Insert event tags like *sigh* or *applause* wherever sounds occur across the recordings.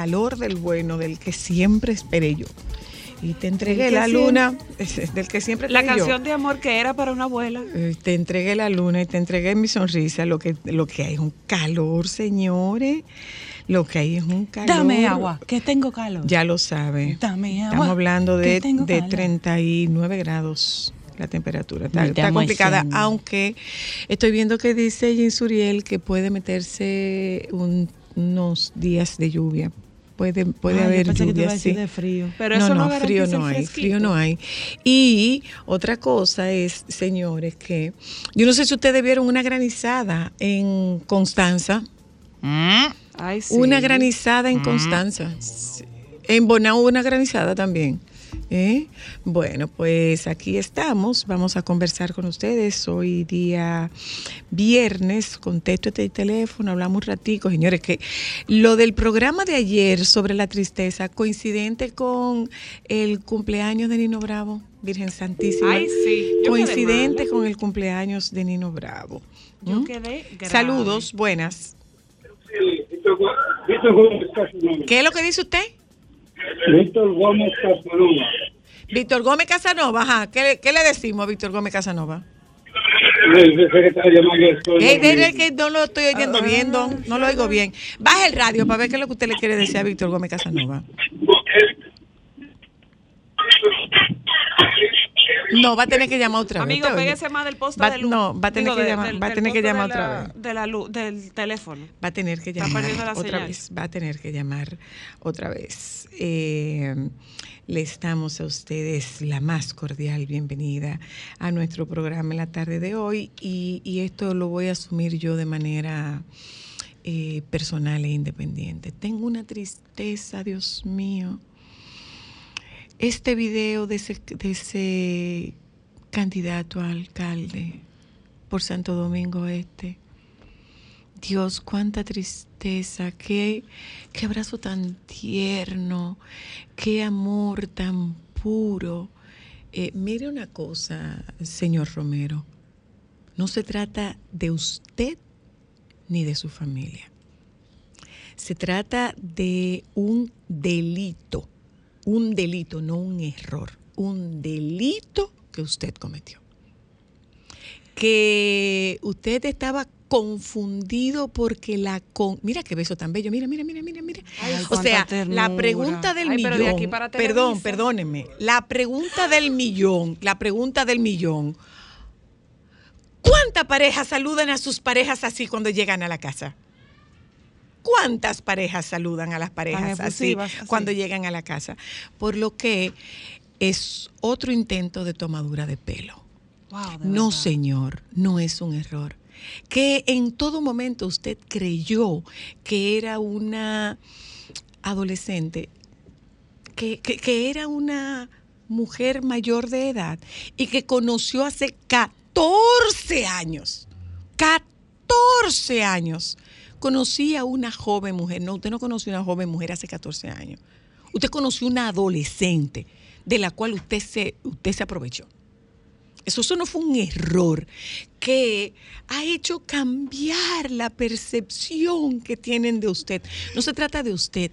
Calor, del bueno, del que siempre esperé yo. Y te entregué la siempre- luna, *laughs* del que siempre La yo. canción de amor que era para una abuela. Eh, Te entregué la luna y te entregué mi sonrisa. Lo que, lo que hay es un calor, señores. Lo que hay es un calor. Dame agua, que tengo calor. Ya lo sabe. Dame agua, Estamos hablando de, de calor. 39 grados la temperatura. Está, complicada, aunque estoy viendo que dice Jean Suriel que puede meterse un- unos días de lluvia. Puede, puede Ah, haber lluvia, a decir sí. de frío. Pero no, eso no, no, frío no hay, fresquito. frío no hay. Y otra cosa es, señores, que yo no sé si ustedes vieron una granizada en Constanza. Ay, sí. Una granizada en Constanza. Sí. En Bonao hubo una granizada también. ¿Eh? Bueno, pues aquí estamos. Vamos a conversar con ustedes. Hoy día viernes. Contesto este teléfono, hablamos un ratico. Señores, que lo del programa de ayer sobre la tristeza, coincidente con el cumpleaños de Nino Bravo, Virgen Santísima. Ay, sí. Yo coincidente con el cumpleaños de Nino Bravo. Yo ¿Mm? quedé grave. Saludos, buenas. ¿Qué es lo que dice usted? Víctor Gómez Casanova. Víctor Gómez Casanova, ajá. ¿Qué, qué le decimos a Víctor Gómez Casanova? El secretario mayor. Ey, dile que no lo estoy oyendo bien, don. No lo oigo bien. Baja el radio para ver qué es lo que usted le quiere decir a Víctor Gómez Casanova. No, va a tener que llamar otra vez. Amigo, pégese más del poste Va- de luz. no, va a tener Digo, que de- llamar- del- va a tener que llamar otra vez. De la luz, del teléfono. Va a tener que llamar perdiendo la otra señal. vez. Va a tener que llamar otra vez. Eh, les damos a ustedes la más cordial bienvenida a nuestro programa en la tarde de hoy y, esto lo voy a asumir yo de manera eh, personal e independiente. Tengo una tristeza, Dios mío. Este video de ese, de ese candidato a alcalde por Santo Domingo Este. Dios, cuánta tristeza, qué, qué abrazo tan tierno, qué amor tan puro. Eh, mire una cosa, señor Romero, no se trata de usted ni de su familia. Se trata de un delito, un delito, no un error, un delito que usted cometió que usted estaba confundido porque la con mira qué beso tan bello mira mira mira mira mira Ay, o sea la pregunta del Ay, pero millón de aquí para perdón perdónenme la pregunta del millón la pregunta del millón ¿cuántas parejas saludan a sus parejas así cuando llegan a la casa? ¿Cuántas parejas saludan a las parejas así efusivas, así. cuando llegan a la casa? Por lo que es otro intento de tomadura de pelo. Wow, de No, verdad. señor, no es un error. Que en todo momento usted creyó que era una adolescente, que, que- era una mujer mayor de edad y que conoció hace 14 años, 14 años, conocí a una joven mujer. No, usted no conoció a una joven mujer hace 14 años. Usted conoció una adolescente de la cual usted se, usted se aprovechó. Eso, eso no fue un error que ha hecho cambiar la percepción que tienen de usted. No se trata de usted,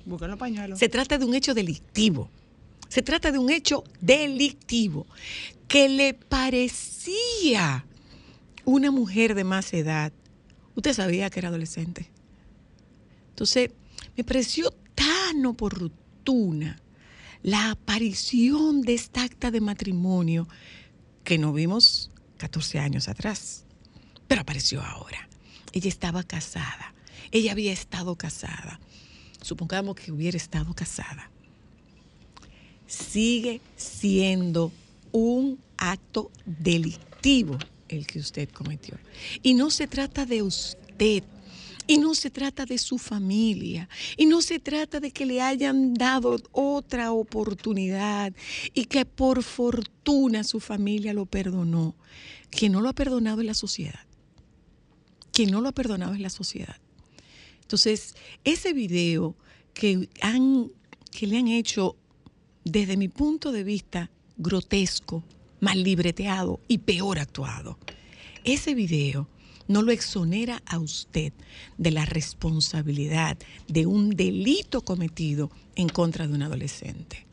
se trata de un hecho delictivo. Se trata de un hecho delictivo que le parecía una mujer de más edad. Usted sabía que era adolescente. Entonces, me pareció tan oportuna la aparición de esta acta de matrimonio que no vimos 14 años atrás, pero apareció ahora. Ella estaba casada, ella había estado casada. Supongamos que hubiera estado casada. Sigue siendo un acto delictivo el que usted cometió. Y no se trata de usted. Y no se trata de su familia. Y no se trata de que le hayan dado otra oportunidad y que por fortuna su familia lo perdonó. Quien no lo ha perdonado es la sociedad. Quien no lo ha perdonado es la sociedad. Entonces, ese video que, han, que le han hecho, desde mi punto de vista, grotesco, mal libreteado y peor actuado, ese video no lo exonera a usted de la responsabilidad de un delito cometido en contra de un adolescente.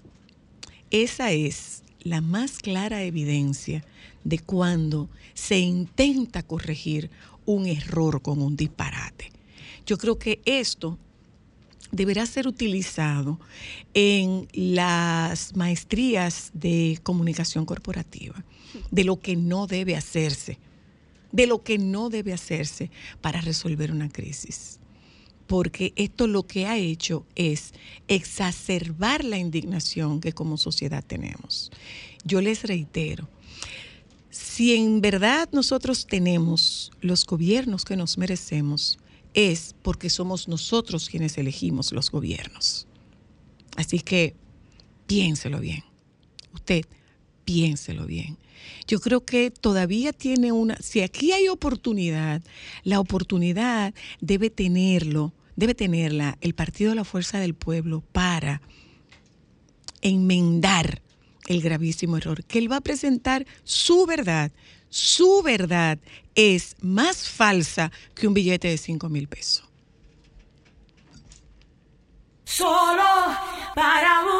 Esa es la más clara evidencia de cuando se intenta corregir un error con un disparate. Yo creo que esto deberá ser utilizado en las maestrías de comunicación corporativa, de lo que no debe hacerse, de lo que no debe hacerse para resolver una crisis. Porque esto lo que ha hecho es exacerbar la indignación que como sociedad tenemos. Yo les reitero, si en verdad nosotros tenemos los gobiernos que nos merecemos, es porque somos nosotros quienes elegimos los gobiernos. Así que piénselo bien. Usted piénselo bien. Yo creo que todavía tiene una, si aquí hay oportunidad, la oportunidad debe tenerlo, debe tenerla el Partido de la Fuerza del Pueblo para enmendar el gravísimo error, que él va a presentar su verdad. Su verdad es más falsa que un billete de 5 mil pesos. Solo para.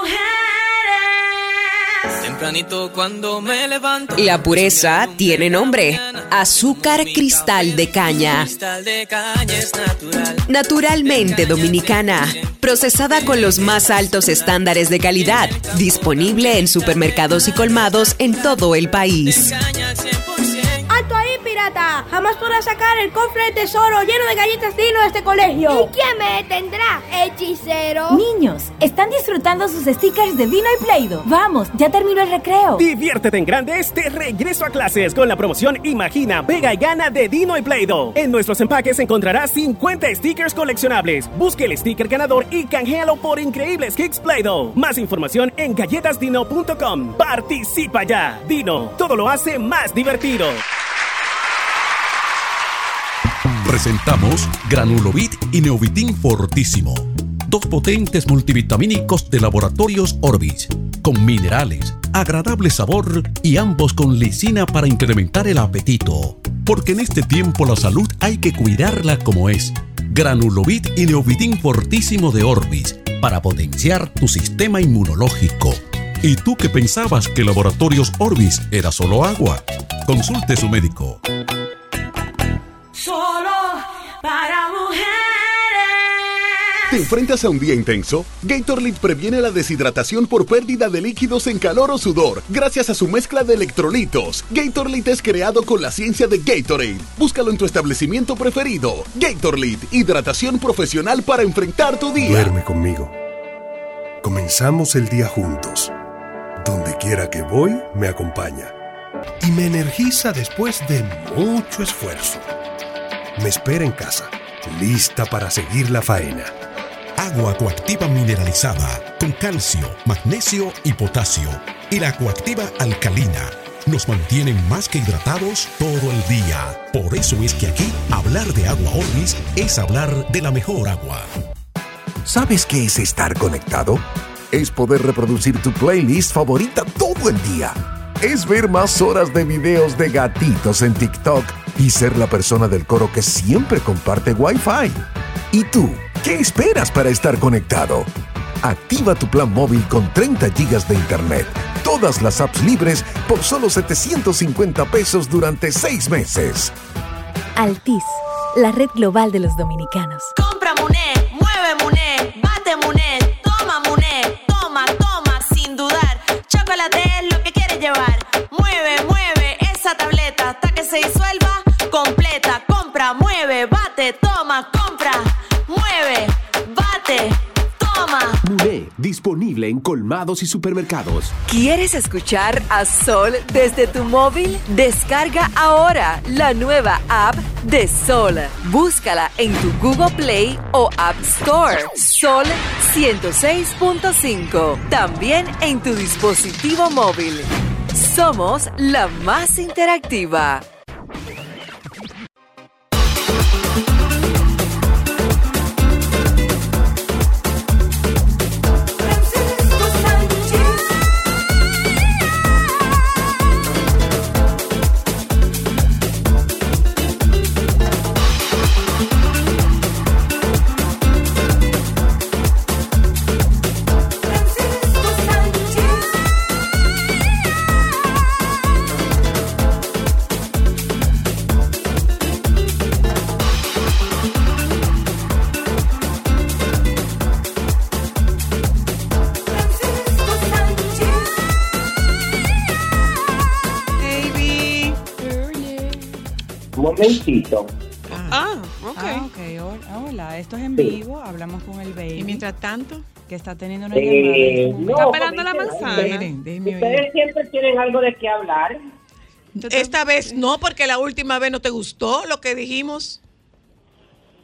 Tempranito cuando me levanto. La pureza tiene nombre. Azúcar cristal de caña. Cristal de caña es natural. Naturalmente dominicana. Procesada con los más altos estándares de calidad. Disponible en supermercados y colmados en todo el país. Caña al 100%. ¡Alto ahí, pirata! Jamás podrás sacar el cofre de tesoro lleno de galletas Dino de este colegio. ¿Y quién me detendrá? ¿Hechicero? Niños, están disfrutando sus stickers de Dino y Play-Doh. Vamos, ya terminó el recreo. Diviértete en grande este regreso a clases con la promoción Imagina, Pega y Gana de Dino y Play-Doh. En nuestros empaques encontrarás 50 stickers coleccionables. Busque el sticker ganador y canjealo por increíbles kicks Play-Doh. Más información en galletasdino.com. Participa ya. Dino, todo lo hace más divertido. Presentamos Granulovit y Neovitin Fortísimo. Dos potentes multivitamínicos de laboratorios Orbis, con minerales, agradable sabor y ambos con lisina para incrementar el apetito. Porque en este tiempo la salud hay que cuidarla como es. Granulovit y Neovitin Fortísimo de Orbis, para potenciar tu sistema inmunológico. ¿Y tú que pensabas que Laboratorios Orbis era solo agua? Consulte su médico. Solo para mujeres. ¿Te enfrentas a un día intenso? Gatorade previene la deshidratación por pérdida de líquidos en calor o sudor, gracias a su mezcla de electrolitos. Gatorade es creado con la ciencia de Gatorade. Búscalo en tu establecimiento preferido. Gatorade, hidratación profesional para enfrentar tu día. Duerme conmigo. Comenzamos el día juntos. Donde quiera que voy, me acompaña. Y me energiza después de mucho esfuerzo. Me espera en casa, lista para seguir la faena. Agua coactiva mineralizada con calcio, magnesio y potasio. Y la coactiva alcalina nos mantienen más que hidratados todo el día. Por eso es que aquí hablar de agua Orbis es hablar de la mejor agua. ¿Sabes qué es estar conectado? Es poder reproducir tu playlist favorita todo el día. Es ver más horas de videos de gatitos en TikTok y ser la persona del coro que siempre comparte Wi-Fi. ¿Y tú? ¿Qué esperas para estar conectado? Activa tu plan móvil con 30 gigas de internet, todas las apps libres por solo 750 pesos durante 6 meses. Altis, la red global de los dominicanos. Compra Muné, mueve Muné, bate, toma, compra, mueve, bate, toma. Muné, disponible en colmados y supermercados. ¿Quieres escuchar a Sol desde tu móvil? Descarga ahora la nueva app de Sol. Búscala en tu Google Play o App Store. Sol 106.5. También en tu dispositivo móvil. Somos la más interactiva. Momentito. Ah, ok. Ah, ok. Hola, hola, esto es en Sí. vivo. Hablamos con el baby. Y mientras tanto, que está teniendo una Eh, llamada. este no, momento. pelando la porque- manzana. Ustedes siempre tienen algo de qué hablar. Esta vez no, porque la última vez no te gustó lo que dijimos.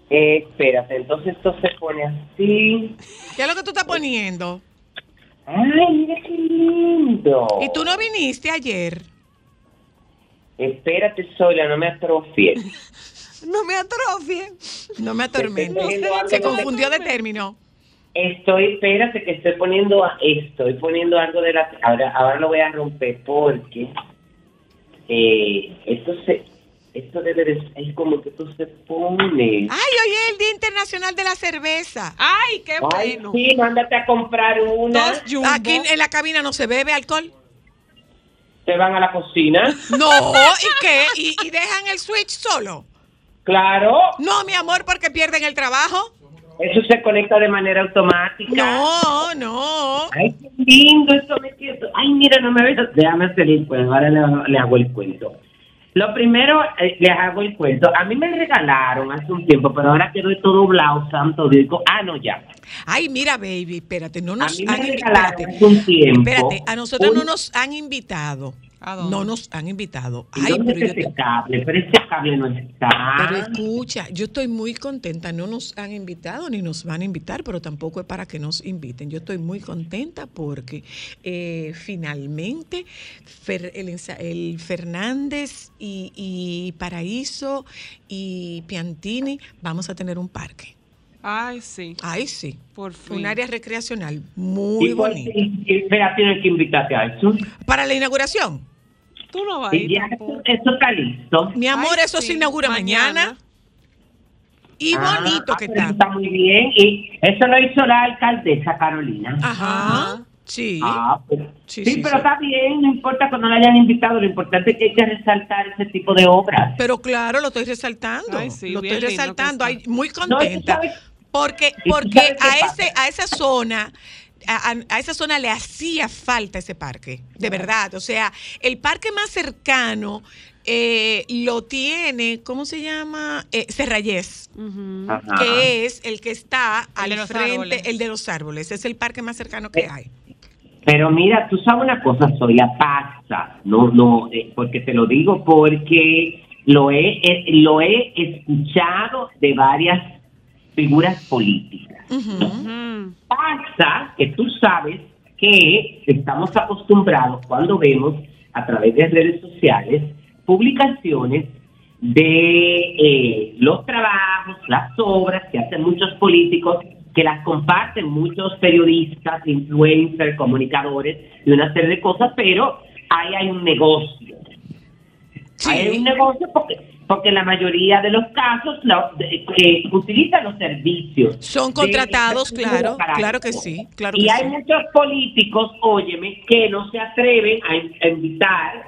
Eh, espérate, entonces esto se pone así. ¿Qué es lo que tú estás poniendo? Ay, mira qué lindo. Y tú no viniste ayer. Espérate, Sola, no me atrofies. *laughs* No me atrofie. No me algo Se confundió de término. Estoy, espérate, que estoy poniendo, a- estoy poniendo algo de la... Ahora, ahora lo voy a romper porque eh, esto se... Esto debe de es como que tú se pone. Ay, hoy es el Día Internacional de la Cerveza. Ay, qué Ay, bueno. sí, mándate a comprar una. Dos. Aquí en la cabina no se bebe alcohol. Te van a la cocina. No, ¿y qué? ¿Y, y dejan el switch solo? Claro. No, mi amor, porque pierden el trabajo. Eso se conecta de manera automática. No, no. Ay, qué lindo esto me quedo. Ay, mira, no me ves. Déjame hacer el cuento. Ahora le, le hago el cuento. Lo primero, eh, les hago el cuento. A mí me regalaron hace un tiempo, pero ahora quedó todo blau, santo Dios. Ah, no, ya. Ay, mira, baby, espérate, no A nos mí me han invi- regalaron espérate, a nosotros un- no nos han invitado. No nos han invitado. ¿Y Ay, dónde pero yo está te- ese cable? Pero ese cable no está. Pero escucha, yo estoy muy contenta. No nos han invitado ni nos van a invitar, pero tampoco es para que nos inviten. Yo estoy muy contenta porque eh, finalmente Fer- el, Fernández y, y Paraíso y Piantini vamos a tener un parque. Ay, sí. Ay, sí. Por fin. Un área recreacional muy ¿Y bonita. Y- Espera, tienes que invitarte a eso. Para la inauguración. Tú no vas a Y ir ya tampoco. eso, eso está listo. Mi amor, Ay, eso sí, se inaugura mañana. Y Ah, bonito ah, que está. Está muy bien. Y eso lo hizo la alcaldesa Carolina. Ajá. Sí. Ah, pues, Sí, sí, sí, pero sí. está bien, no importa cuando la hayan invitado, lo importante es que hay que resaltar ese tipo de obras. Pero claro, lo estoy resaltando. Ay, sí, lo estoy resaltando. Ay, muy contenta. porque ¿Y tú porque a pasa? ese a esa zona a, a- esa zona le hacía falta ese parque, de verdad. O sea, el parque más cercano eh, lo tiene, ¿cómo se llama? Eh, que es el que está al frente, árboles. el de los árboles. Es el parque más cercano que hay. Pero mira, tú sabes una cosa, soy la pasa, no, no, eh, porque te lo digo porque lo he, eh, lo he escuchado de varias figuras políticas. Mm. Pasa que tú sabes que estamos acostumbrados cuando vemos a través de redes sociales publicaciones de eh, los trabajos, las obras que hacen muchos políticos, que las comparten muchos periodistas, influencers, comunicadores y una serie de cosas, pero ahí hay un negocio. Ahí hay un negocio porque, porque en la mayoría de los casos de- que utilizan los servicios. Son contratados, claro, claro que sí, claro y que hay sí. muchos políticos, óyeme, que no se atreven a, in- a invitar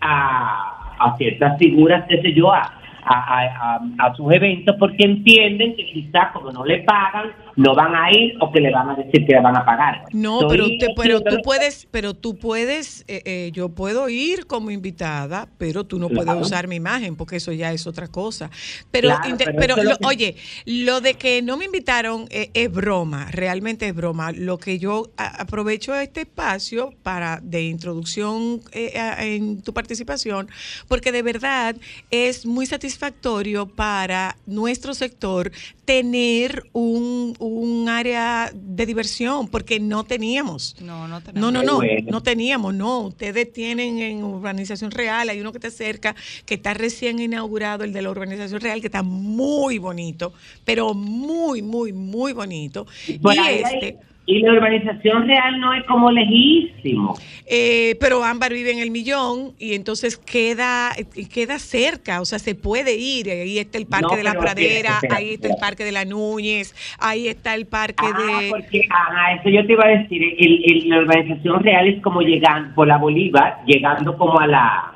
a, a ciertas figuras, qué sé yo, a- a sus eventos porque entienden que quizás como no le pagan, no van a ir o que le van a decir que le van a pagar. No, Estoy pero, te- pero tú puedes, pero tú puedes, eh, eh, yo puedo ir como invitada, pero tú no Claro. puedes usar mi imagen porque eso ya es otra cosa. Pero, Claro, pero lo que- oye, lo de que no me invitaron eh, es broma, realmente es broma. Lo que yo a- aprovecho este espacio para de introducción eh, a- en tu participación, porque de verdad es muy satisfactorio para nuestro sector tener un, un área de diversión, porque no teníamos. No, no No, no, no, Qué bueno. no teníamos, no. Ustedes tienen en Urbanización Real, hay uno que está cerca, que está recién inaugurado, el de la Urbanización Real, que está muy bonito, pero muy, muy, muy bonito. Y hay- este, y la urbanización real no es como lejísimo. eh, pero Ámbar vive en el millón y entonces queda, queda cerca, o sea, se puede ir. Ahí está el Parque No, de la Pradera, ahí está el Parque de la Núñez, ahí está el Parque Ah, de... porque, ajá, eso yo te iba a decir, el, el- la urbanización real es como llegando por la Bolívar, llegando como a la...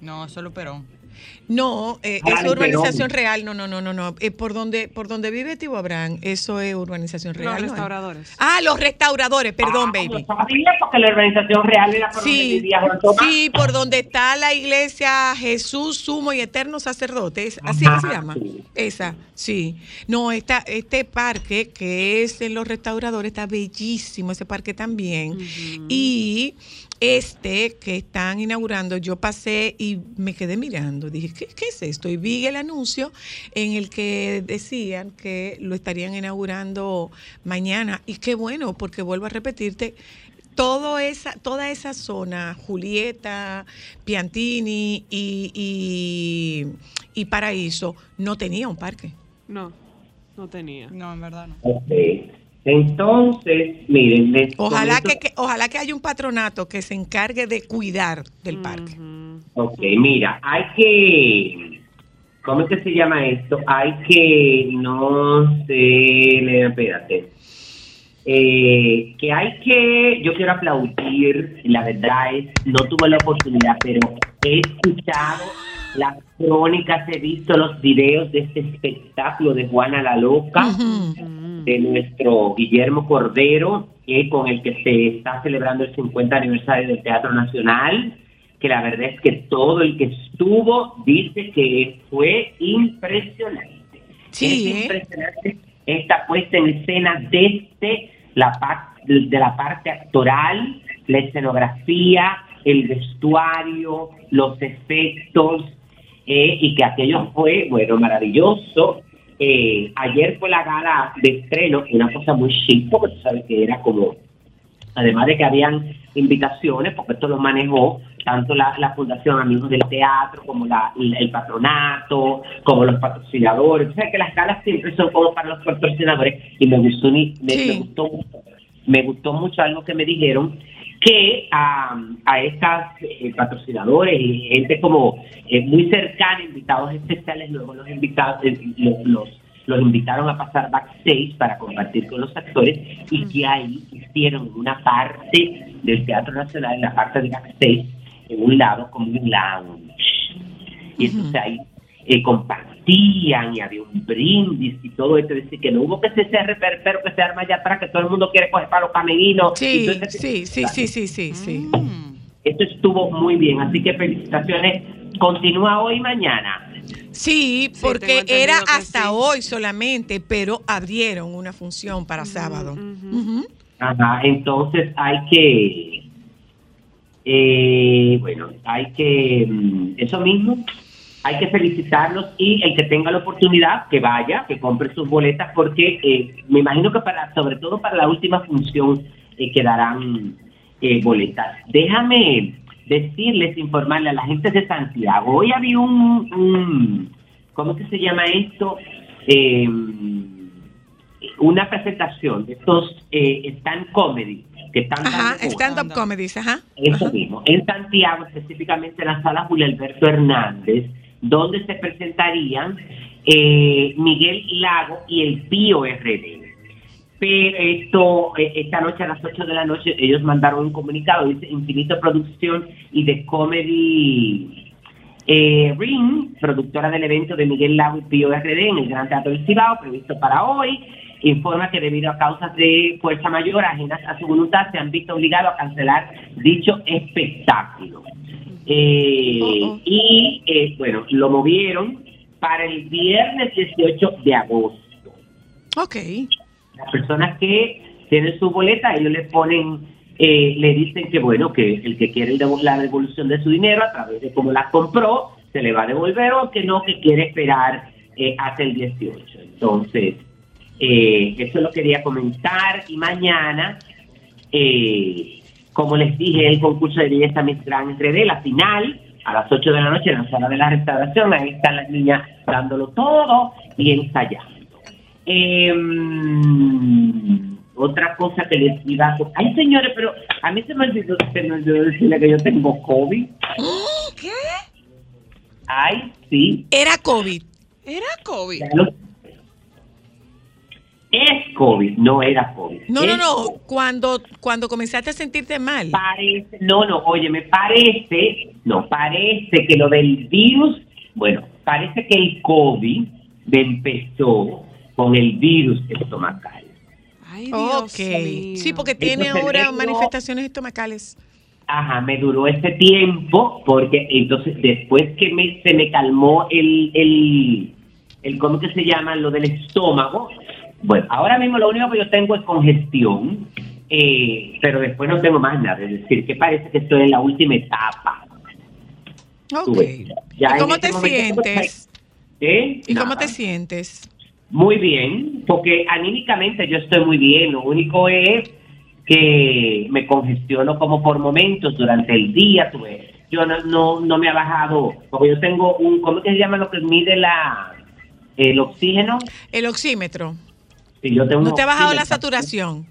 No, solo Perón. No, eh, Ah, eso es urbanización real, no, no, no, no, no. Eh, por donde, por donde vive Tibo Abraham, eso es urbanización real. Los restauradores. Ah, los restauradores, perdón, baby. Lo sabía porque la urbanización real era por donde Sí, vivía por donde está la iglesia Jesús Sumo y Eterno Sacerdote, ¿es- así que se llama. sí. Esa, sí. No, esta, este parque que es en los restauradores está bellísimo, ese parque también. Y este que están inaugurando, yo pasé y me quedé mirando. Dije, ¿qué, qué es esto? Y vi el anuncio en el que decían que lo estarían inaugurando mañana. Y qué bueno, porque vuelvo a repetirte, todo esa, toda esa zona, Julieta, Piantini y, y, y Paraíso, no tenía un parque. No, no tenía. No, en verdad no. Ok. Entonces, miren, les Ojalá comento- que, que- ojalá que haya un patronato que se encargue de cuidar del parque. Ok, mira, hay que... ¿Cómo es que se llama esto? Hay que... No sé... Espérate. Eh, que hay que... Yo quiero aplaudir, la verdad es, no tuve la oportunidad, pero he escuchado las crónicas, he visto los videos de este espectáculo de Juana la Loca, de nuestro Guillermo Cordero, que con el que se está celebrando el 50 aniversario del Teatro Nacional, que la verdad es que todo el que estuvo dice que fue impresionante. Sí, es ¿eh? impresionante esta puesta en escena desde la parte de la parte actoral, la escenografía, el vestuario, los efectos, eh, y que aquello fue, bueno, maravilloso. Eh, ayer fue la gala de estreno, una cosa muy chic, porque tú sabes que era como, además de que habían invitaciones, porque esto lo manejó tanto la, la Fundación Amigos del Teatro, como la, el patronato, como los patrocinadores. O sea que las galas siempre son como para los patrocinadores, y me gustó, me, me gustó me gustó mucho algo que me dijeron que a, a estas eh, patrocinadores y gente como eh, muy cercana, invitados especiales, luego los invitados eh, los, los, los invitaron a pasar backstage para compartir con los actores y que ahí hicieron una parte del Teatro Nacional, en la parte de backstage, en un lado como un lounge. Y entonces ahí eh, compartían y había un brindis y todo esto, es decir, que no hubo que se cerre, pero, pero que se arma allá atrás, que todo el mundo quiere coger para los camerinos. y Sí, sí, sí, sí, sí, sí, sí. Esto estuvo muy bien, así que felicitaciones. Continúa hoy y mañana. Sí, porque era hasta sí. hoy solamente, pero abrieron una función para sábado. Ajá, entonces hay que, eh, bueno, hay que, mm, eso mismo, hay que felicitarlos y el que tenga la oportunidad, que vaya, que compre sus boletas, porque eh, me imagino que para, sobre todo para la última función, eh, quedarán eh, boletas. Déjame decirles, informarle a la gente de Santiago. Hoy había un, un ¿cómo que se llama esto? Eh, una presentación de estos eh, stand comedy que están Ajá, dando- stand-up comedies, ajá. eso mismo, en Santiago, específicamente en la sala Julio Alberto Hernández, donde se presentarían eh, Miguel Lago y el Pío RD. Pero esto, eh, esta noche a las 8 de la noche, ellos mandaron un comunicado, dice Infinito Producción y de Comedy eh, Ring, productora del evento de Miguel Lago y Pío RD en el Gran Teatro del Cibao, previsto para hoy, informa que debido a causas de fuerza mayor ajenas a su voluntad se han visto obligados a cancelar dicho espectáculo. Eh, Y eh, bueno, lo movieron para el viernes 18 de agosto. Ok. Las personas que tienen su boleta, ellos le ponen, eh, le dicen que bueno, que el que quiere la devolución de su dinero a través de cómo la compró, se le va a devolver o que no, que quiere esperar eh, hasta el 18. Entonces, eh, eso lo quería comentar y mañana, eh, como les dije, el concurso de belleza Miss Grand 3D, la final, a las 8 de la noche en la sala de la restauración, ahí están las niñas dándolo todo y ensayando. Eh, otra cosa que les iba a... Ay, señores, pero a mí se me olvidó, se me olvidó decirle que yo tengo COVID. ¿Qué? Ay, sí. Era COVID. Era COVID. Ya lo- Es COVID, no era COVID. No, no, Es no. Cuando, cuando comenzaste a sentirte mal. Parece, no, no, oye, me parece, no, parece que lo del virus, bueno, parece que el COVID empezó con el virus estomacal. ok. Sí, porque tiene Entonces, ahora eso- manifestaciones estomacales. Ajá, me duró ese tiempo porque entonces después que me, se me calmó el, el, el, ¿cómo que se llama? Lo del estómago. Bueno, ahora mismo lo único que yo tengo es congestión, eh, pero después no tengo más nada. Es decir, que parece que estoy en la última etapa. Tú Ok. ves, ya ¿Y cómo este te momento- sientes? ¿Eh? ¿Y cómo te sientes? Muy bien, porque anímicamente yo estoy muy bien. Lo único es que me congestiono como por momentos durante el día. tú ves. Yo no, no, no me ha bajado, porque yo tengo un, ¿cómo que se llama lo que mide la el oxígeno? El oxímetro. Sí, yo tengo ¿No te ha bajado la saturación?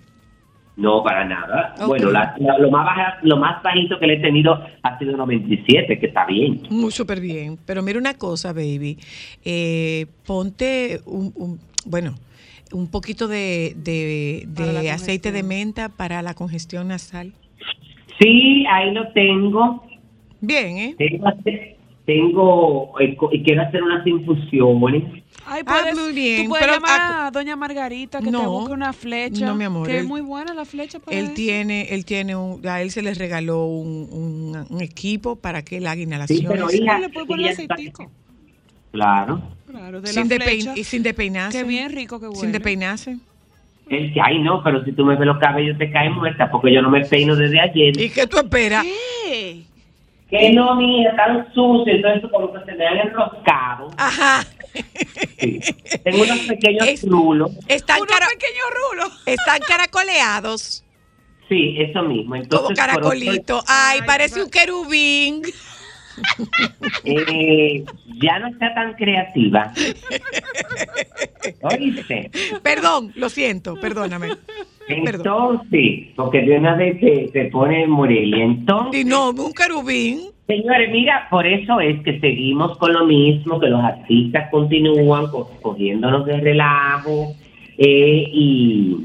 No, para nada. Bueno, la- la- lo, más baja, lo más bajito que le he tenido ha sido 97, que está bien. Muy súper bien. Pero mira una cosa, baby. Eh, ponte un, un- bueno, un poquito de, de- de aceite de menta para la congestión nasal. Sí, ahí lo tengo. Bien, ¿eh? Tengo, tengo eh, quiero hacer unas infusiones. Ay, Ah, puedes, muy bien, Tú puedes pero llamar a- a doña Margarita que te busque una flecha. no, mi amor, Que es él- muy buena la flecha para Él eso. tiene, él tiene un, a él se le regaló un, un- un equipo para que él haga Sí, inhalaciones. pero hija, le puede poner ella está- aceitico. Claro. Claro, de sin, la flecha. y sin despeinarse. Qué bien rico, qué bueno. Sin despeinarse. Él que, ay, no, pero si tú me ves los cabellos te caen muerta porque yo no me peino desde ayer. ¿Y qué tú esperas? ¿Qué? Que no, mía, tan sucio, entonces como que se me han enroscado. Ajá. Sí. Tengo unos pequeños rulos. Están, Unos pequeños rulos. están caracoleados. Sí, eso mismo. Entonces, Como caracolito. Ay, parece un querubín. eh, ya no está tan creativa. ¿Oíste? Perdón, lo siento, perdóname. Entonces, porque de una vez te, te pone Morelia. Entonces, Y no, un querubín. Señores, mira, por eso es que seguimos con lo mismo, que los artistas continúan co- cogiéndonos de relajo eh, y,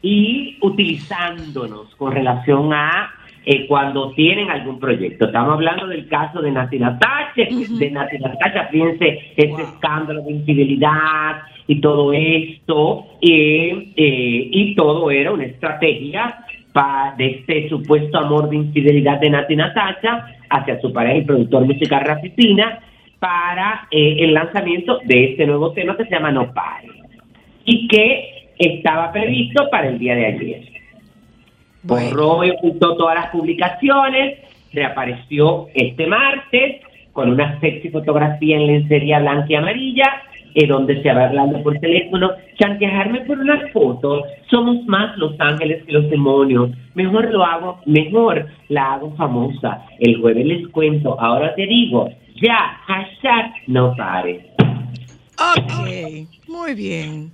y utilizándonos con relación a eh, cuando tienen algún proyecto. Estamos hablando del caso de Nati Natacha, de Nati Natacha, fíjense, ese escándalo de infidelidad y todo esto, eh, eh, y todo era una estrategia de este supuesto amor de infidelidad de Nati Natacha hacia su pareja y productor musical Rafi Pina para eh, el lanzamiento de este nuevo tema que se llama No Pare y que estaba previsto para el día de ayer. Borró y ocultó todas las publicaciones, reapareció este martes con una sexy fotografía en lencería blanca y amarilla eh, donde se va hablando por teléfono, chantajearme por una foto, somos más los ángeles que los demonios. Mejor lo hago, mejor la hago famosa. El jueves les cuento, ahora te digo, ya, hashtag no pares. Ok, muy bien.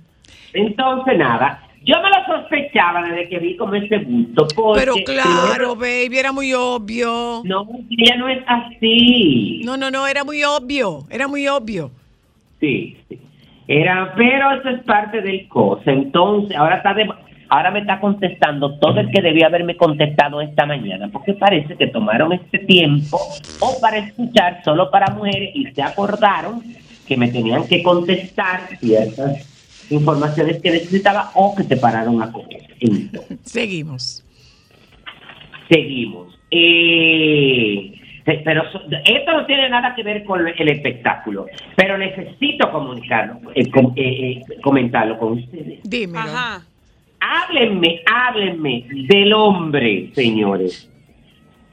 Entonces, nada, yo me lo sospechaba desde que vi como ese gusto. Pero claro, baby, era muy obvio. No, ella no es así. No, no, no, era muy obvio, era muy obvio. Sí, sí. Era, pero eso es parte del cosa. Entonces, ahora está de- ahora me está contestando todo el que debía haberme contestado esta mañana, porque parece que tomaron este tiempo o para escuchar solo para mujeres y se acordaron que me tenían que contestar ciertas informaciones que necesitaba o que se pararon a comer. *laughs* Seguimos. seguimos. Eh, pero esto no tiene nada que ver con el espectáculo, pero necesito comunicarlo, eh, com- eh, eh, comentarlo con ustedes. Dímelo. Háblenme, háblenme del hombre, señores,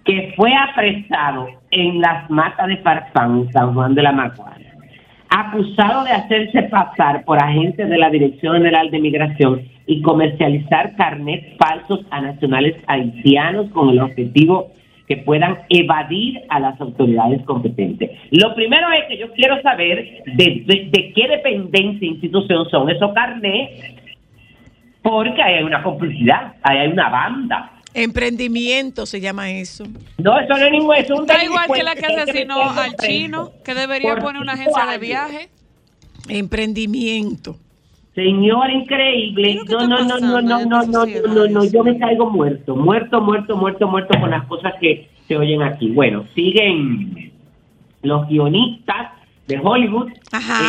que fue apresado en las matas de Farfán, San Juan de la Maguana, acusado de hacerse pasar por agentes de la Dirección General de Migración y comercializar carnets falsos a nacionales haitianos con el objetivo que puedan evadir a las autoridades competentes. Lo primero es que yo quiero saber de, de- de qué dependencia e institución son esos carnets, porque ahí hay una complicidad, ahí hay una banda. Emprendimiento se llama eso. No, eso no es ningún, eso es un Está igual que la que asesinó al preso. chino, que debería Por poner una agencia de viaje. Emprendimiento. Señor, increíble. No, no, no, no, no, no, no, no, no, no, yo me caigo muerto, muerto, muerto, muerto, muerto con las cosas que se oyen aquí. Bueno, siguen los guionistas de Hollywood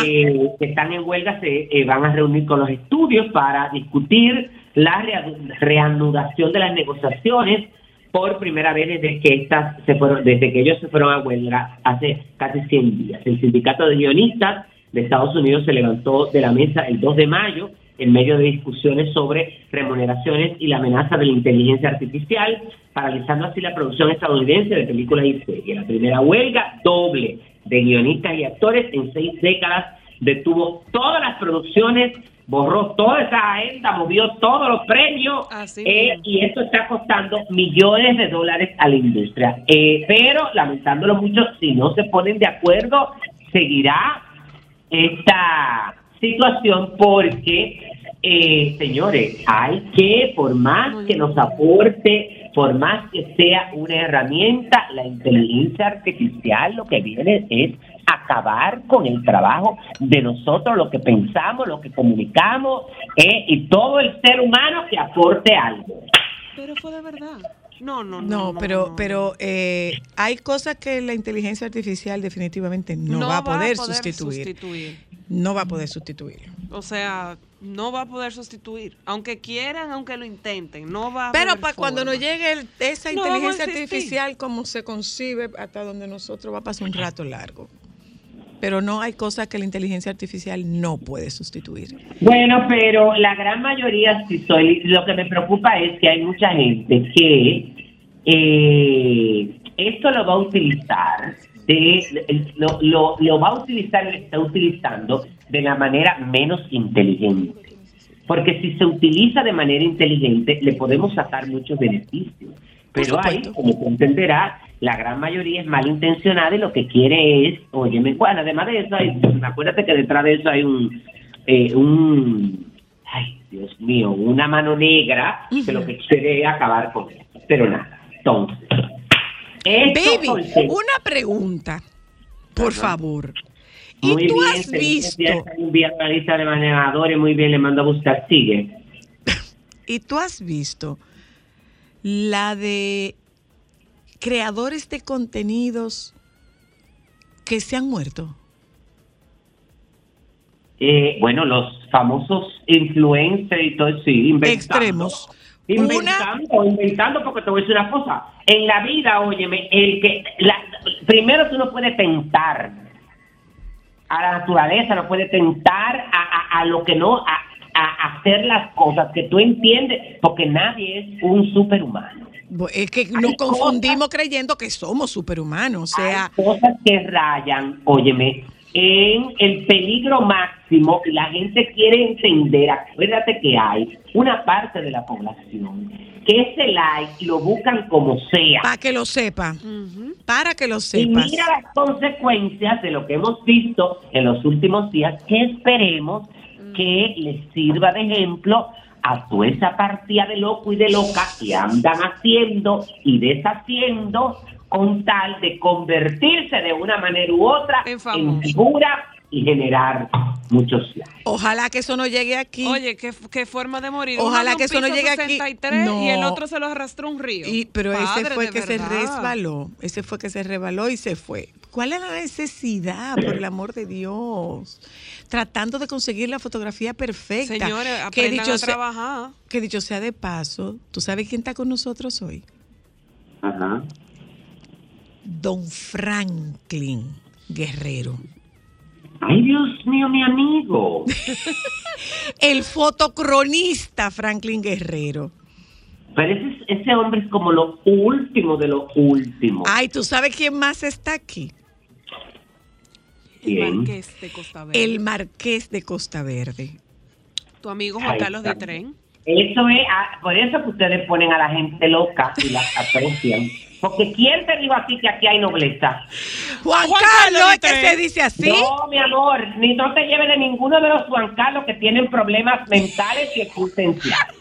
eh, que están en huelga, se eh, van a reunir con los estudios para discutir la rea- reanudación de las negociaciones por primera vez desde que estas se fueron, desde que ellos se fueron a huelga hace casi 100 días. El sindicato de guionistas de Estados Unidos se levantó de la mesa el 2 de mayo en medio de discusiones sobre remuneraciones y la amenaza de la inteligencia artificial, paralizando así la producción estadounidense de películas y series. La primera huelga doble de guionistas y actores en seis décadas detuvo todas las producciones, borró toda esa agenda, movió todos los premios eh, y esto está costando millones de dólares a la industria. Eh, pero, lamentándolo mucho, si no se ponen de acuerdo, seguirá esta situación porque, eh, señores, hay que, por más que nos aporte, por más que sea una herramienta, la inteligencia artificial lo que viene es acabar con el trabajo de nosotros, lo que pensamos, lo que comunicamos eh, y todo el ser humano que aporte algo. Pero fue de verdad. No, no, No, pero, pero eh, hay cosas que la inteligencia artificial definitivamente no, va a poder, sustituir. sustituir. No va a poder sustituir. O sea, no va a poder sustituir. Aunque quieran, aunque lo intenten, no va a Pero para cuando nos llegue el- esa No a inteligencia artificial como se concibe hasta donde nosotros va a pasar un rato largo. Pero no hay cosas que la inteligencia artificial no puede sustituir. Bueno, pero la gran mayoría sí soy. Lo que me preocupa es que hay mucha gente que eh, esto lo va a utilizar, de, lo, lo, lo va a utilizar, lo está utilizando de la manera menos inteligente. Porque si se utiliza de manera inteligente, le podemos sacar muchos beneficios. Pero ahí, como tú entenderás, la gran mayoría es malintencionada y lo que quiere es, oye, bueno, además de eso, hay, acuérdate que detrás de eso hay un, eh, un, ay, Dios mío, una mano negra que lo que quiere es acabar con eso. Pero nada, entonces. Baby, una pregunta, por favor. ¿Y Muy tú bien, has visto, enviando la lista de manejadores, muy bien, le mando a buscar, sigue. y tú has visto la de creadores de contenidos que se han muerto? Eh, bueno, los famosos influencers y todo eso, sí, inventando. Extremos. Inventando, inventando, porque te voy a decir una cosa. En la vida, óyeme, el que, la, primero tú no puedes tentar a la naturaleza, no puedes tentar a, a- a lo que no, a, a hacer las cosas que tú entiendes, porque nadie es un superhumano. Es que nos confundimos creyendo que somos superhumanos, o sea, Hay cosas que rayan, óyeme, en el peligro máximo máximo y la gente quiere entender, acuérdate que hay una parte de la población que ese like lo buscan como sea. Para que lo sepa. Para que lo Y sepas. mira las consecuencias de lo que hemos visto en los últimos días, que esperemos que les sirva de ejemplo a toda esa partida de loco y de loca que andan haciendo y deshaciendo con tal de convertirse de una manera u otra en, figura y generar muchos likes. Ojalá que eso no llegue aquí. Oye, qué, qué forma de morir. Ojalá Uno que eso no llegue aquí. 63 No. Y el otro se lo arrastró un río. Y, pero ese fue que se resbaló. Ese fue que se resbaló y se fue. ¿Cuál es la necesidad, por el amor de Dios? Tratando de conseguir la fotografía perfecta. Señores, que dicho a sea- trabajar. que dicho sea de paso, ¿tú sabes quién está con nosotros hoy? Ajá. Don Franklin Guerrero. Ay, Dios mío, mi amigo. *laughs* El fotocronista Franklin Guerrero. Pero ese, ese hombre es como lo último de lo último. Ay, ¿tú sabes quién más está aquí? ¿Quién? Marqués de Costa Verde. El Marqués de Costa Verde. Tu amigo Juan Carlos de. Tren. Eso es, ah, por eso que ustedes ponen a la gente loca y la *laughs* aprecian. Porque ¿quién te dijo así que aquí hay nobleza? Juan, Juan Carlos, es que se dice así. No, mi amor, ni no te lleves de ninguno de los Juan Carlos que tienen problemas mentales y existenciales.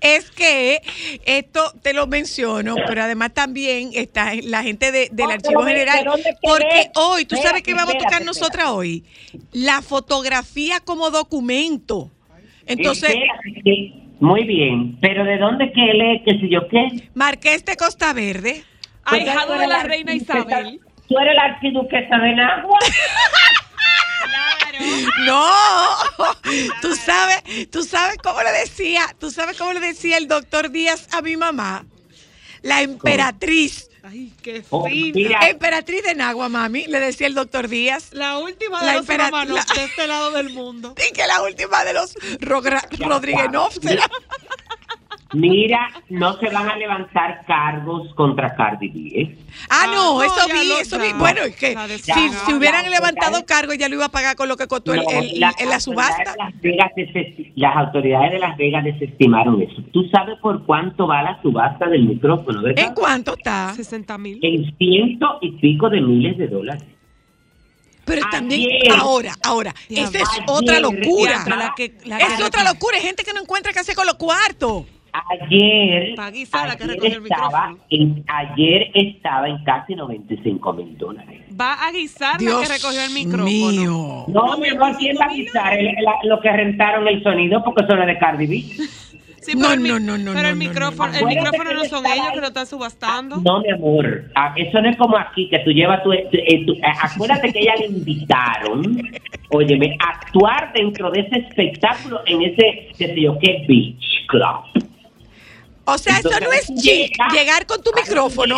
Es que esto te lo menciono, pero además también está la gente de- del No, Archivo pero ¿de- General. de dónde que Porque es? hoy, ¿tú sabes qué vamos a tocar espérate, nosotras hoy? La fotografía como documento. Entonces, Espérate, que- Muy bien, pero ¿de dónde que él es? ¿Qué sé yo qué? Marqués de Costa Verde. Pues Ahijado de la reina Isabel. Tú eres la archiduquesa de Nagua. *laughs* No, tú sabes, tú sabes cómo le decía, tú sabes cómo le decía el doctor Díaz a mi mamá, la emperatriz. Ay, qué Oh, fina. Emperatriz de Nagua, mami, le decía el doctor Díaz. La última de La los romanos la- de este lado del mundo. *laughs* Y que la última de los Rogra- Rodríguez será. Mira, no se van a levantar cargos contra Cardi B. ¿eh? Ah, no, no, eso vi, eso vi. Bueno, es que La si, hubieran Ya, levantado ya. cargo, ya lo iba a pagar con lo que costó el- No, el- las en la subasta. Las, Vegas las autoridades de Las Vegas desestimaron eso. ¿Tú sabes por cuánto va la subasta del micrófono, verdad? ¿En cuánto está? 60 mil. En ciento y pico de miles de dólares. Pero también, ahora, ahora, esa es Ayer, otra locura. la que- la es que- otra locura. Hay gente que no encuentra qué hacer con los cuartos. Ayer, guisar que ayer el estaba, en, ayer estaba en casi 95 mil dólares. Va a guisar la que recogió el micrófono. mío. No, mi amor, ¿quién va a quitar el- la- lo que rentaron el sonido? Porque son las de Cardi B. Sí, *laughs* No, pero el mi- no, no, no, Pero el no, no, micrófono, no. el micrófono no son ellos ahí. que lo están subastando. No, mi amor, ah, eso no es como aquí, que tú llevas tu... tu- eh, tu- eh, acuérdate que ella le invitaron, óyeme, a actuar dentro de ese espectáculo en ese, qué sé yo, qué beach club. O sea, eso no es chic. Llegar con tu micrófono.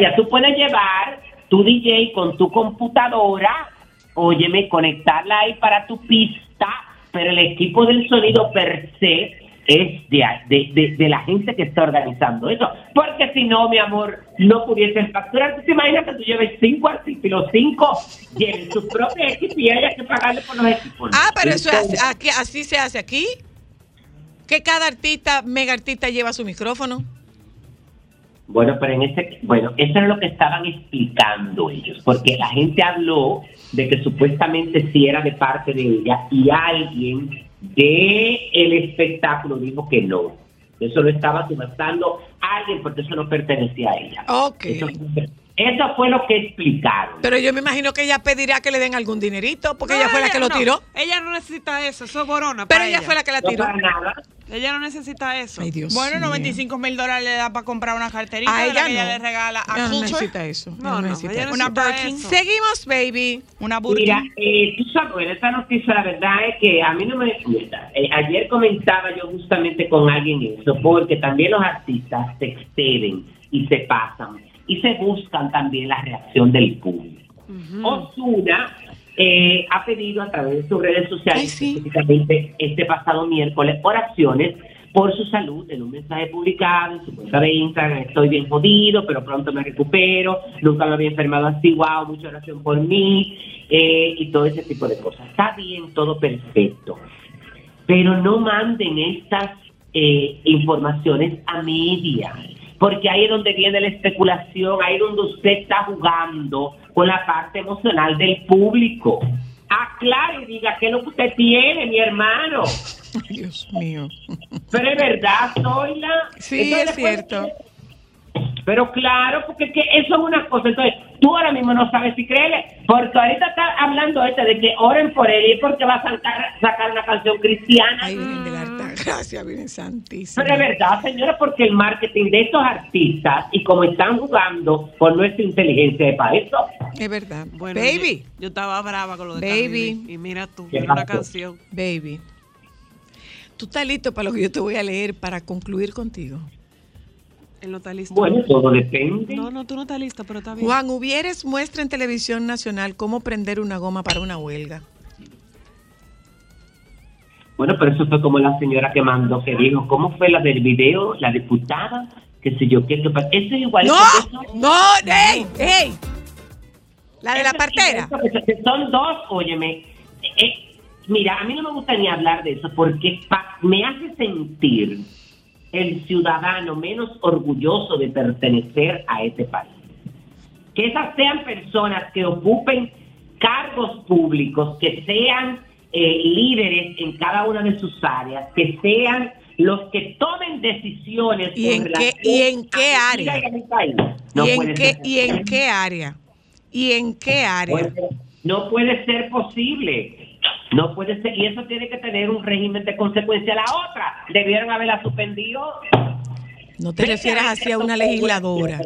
Ya tú puedes llevar tu DJ con tu computadora, óyeme, conectarla ahí para tu pista, pero el equipo del sonido per se es de, de, de- de la gente que está organizando eso. Porque si no, mi amor, no pudiesen facturar. ¿Tú te imaginas que tú lleves cinco artistas y los cinco lleven su propio equipo y haya que pagarle por los equipos? Ah, pero eso es, aquí- así se hace aquí. Que cada artista, mega artista, lleva su micrófono. Bueno, pero en ese, bueno, eso es lo que estaban explicando ellos, porque la gente habló de que supuestamente sí era de parte de ella y alguien de el espectáculo dijo que no. Eso lo estaba subastando alguien porque eso no pertenecía a ella. Ok. Eso, eso fue lo que explicaron. Pero yo me imagino que ella pedirá que le den algún dinerito, porque ella No, fue la que lo no. tiró. Ella no necesita eso, eso es borona. Pero ella fue la que la No tiró. para nada. Ella no necesita eso. Ay, Dios Bueno, mío. 95 mil dólares le da para comprar una carterita A de la ella que ella no. le regala a Ella no necesita eso. No, no, necesita ella eso. no Una Birkin. eso. Seguimos, baby. Una Birkin. Mira, eh, tú sabes, esta noticia la verdad es que a mí no me gusta. Eh, ayer comentaba yo justamente con alguien eso, porque también los artistas se exceden y se pasan y se buscan también la reacción del público. Osuna eh, ha pedido a través de sus redes sociales, Ay, sí. específicamente este pasado miércoles, oraciones por su salud en un mensaje publicado en su cuenta de Instagram. Estoy bien jodido, pero pronto me recupero. Nunca me había enfermado así. Wow, mucha oración por mí. eh, y todo ese tipo de cosas. Está bien, todo perfecto. Pero no manden estas eh, informaciones a media. Porque ahí es donde viene la especulación, ahí es donde usted está jugando con la parte emocional del público. Aclare y diga qué es lo que usted tiene, mi hermano. Dios mío. Pero es verdad, Zoila. Sí, Entonces, es cierto. Pero claro, porque es que eso es una cosa. Entonces, tú ahora mismo no sabes si creerle. Porque ahorita está hablando este de que oren por él y porque va a sacar, sacar una canción cristiana. Ay, Virgen de la Virgen Santísima. Pero es verdad, señora, porque el marketing de estos artistas y como están jugando con nuestra inteligencia para eso. Es verdad. Bueno, Baby. Yo, yo estaba brava con lo de Baby. Y mira tú, ¿Qué una pasó? canción. Baby. ¿Tú estás listo para lo que yo te voy a leer para concluir contigo? Él no está listo. Bueno, todo depende. No, no, tú no estás lista, pero está bien. Juan Hubieres muestra en televisión nacional cómo prender una goma para una huelga. Bueno, pero eso fue como la señora que mandó, que dijo, ¿cómo fue la del video? La diputada, qué sé yo, qué. Eso es igual. ¡No! que eso- ¡No! ¡Ey! ¡Ey! La de la partera. que- que Son dos, óyeme. Eh, eh, mira, a mí no me gusta ni hablar de eso porque pa- me hace sentir el ciudadano menos orgulloso de pertenecer a este país. Que esas sean personas que ocupen cargos públicos, que sean eh, líderes en cada una de sus áreas, que sean los que tomen decisiones. ¿Y en qué, y en qué área? y a mi país. No ¿Y en qué. ¿Y en qué área? ¿Y en qué área? No puede ser posible. No puede ser. Y eso tiene que tener un régimen de consecuencia. La otra, debieron haberla suspendido. No te refieras hacia una legisladora.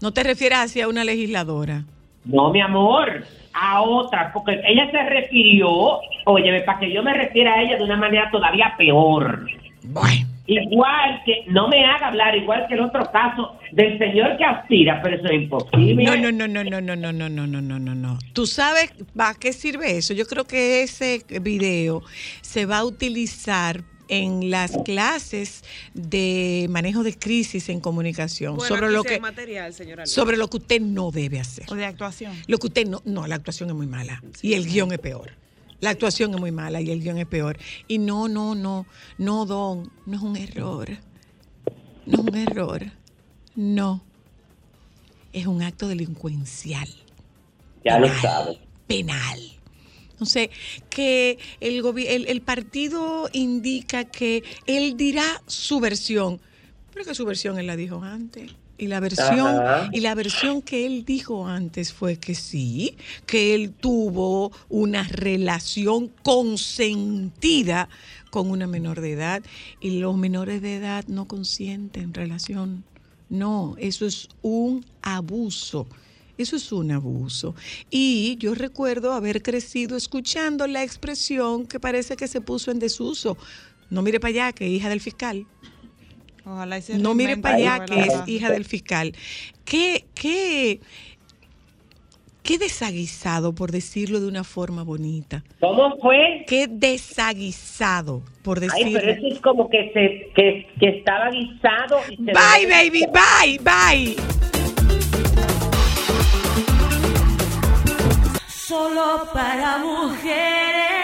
No te refieras hacia una legisladora. No, mi amor, a otra, porque ella se refirió, oye, para que yo me refiera a ella de una manera todavía peor. Igual que, no me haga hablar, igual que el otro caso del señor que aspira, pero eso es imposible. No, no, no, no, no, no, no, no, no, no, no, no, no. ¿Tú sabes para qué sirve eso? Yo creo que ese video se va a utilizar en las clases de manejo de crisis en comunicación Bueno, sobre lo sí que material, señora. sobre lo que usted no debe hacer. O de actuación. Lo que usted no, no, la actuación es muy mala y el guion es peor. La actuación es muy mala y el guion es peor. Y no, no, no, no, Don, no es un error. No es un error. No. Es un acto delincuencial, Ya lo sabe. penal. Entonces, que el, el, el partido indica que él dirá su versión, pero que su versión él la dijo antes. Y la versión, Ajá. y la versión que él dijo antes fue que sí, que él tuvo una relación consentida con una menor de edad y los menores de edad no consienten relación. No, eso es un abuso. Eso es un abuso. Y yo recuerdo haber crecido escuchando la expresión que parece que se puso en desuso. No mire para allá, que hija del fiscal. Ojalá y se No mire para allá, que es hija del fiscal. ¿Qué, qué, qué desaguisado, por decirlo de una forma bonita? ¿Cómo fue? Qué desaguisado, por Ay, decirlo. pero eso es como que, se, que, que estaba guisado. Y se Bye, baby, bye, bye. Solo para mujeres.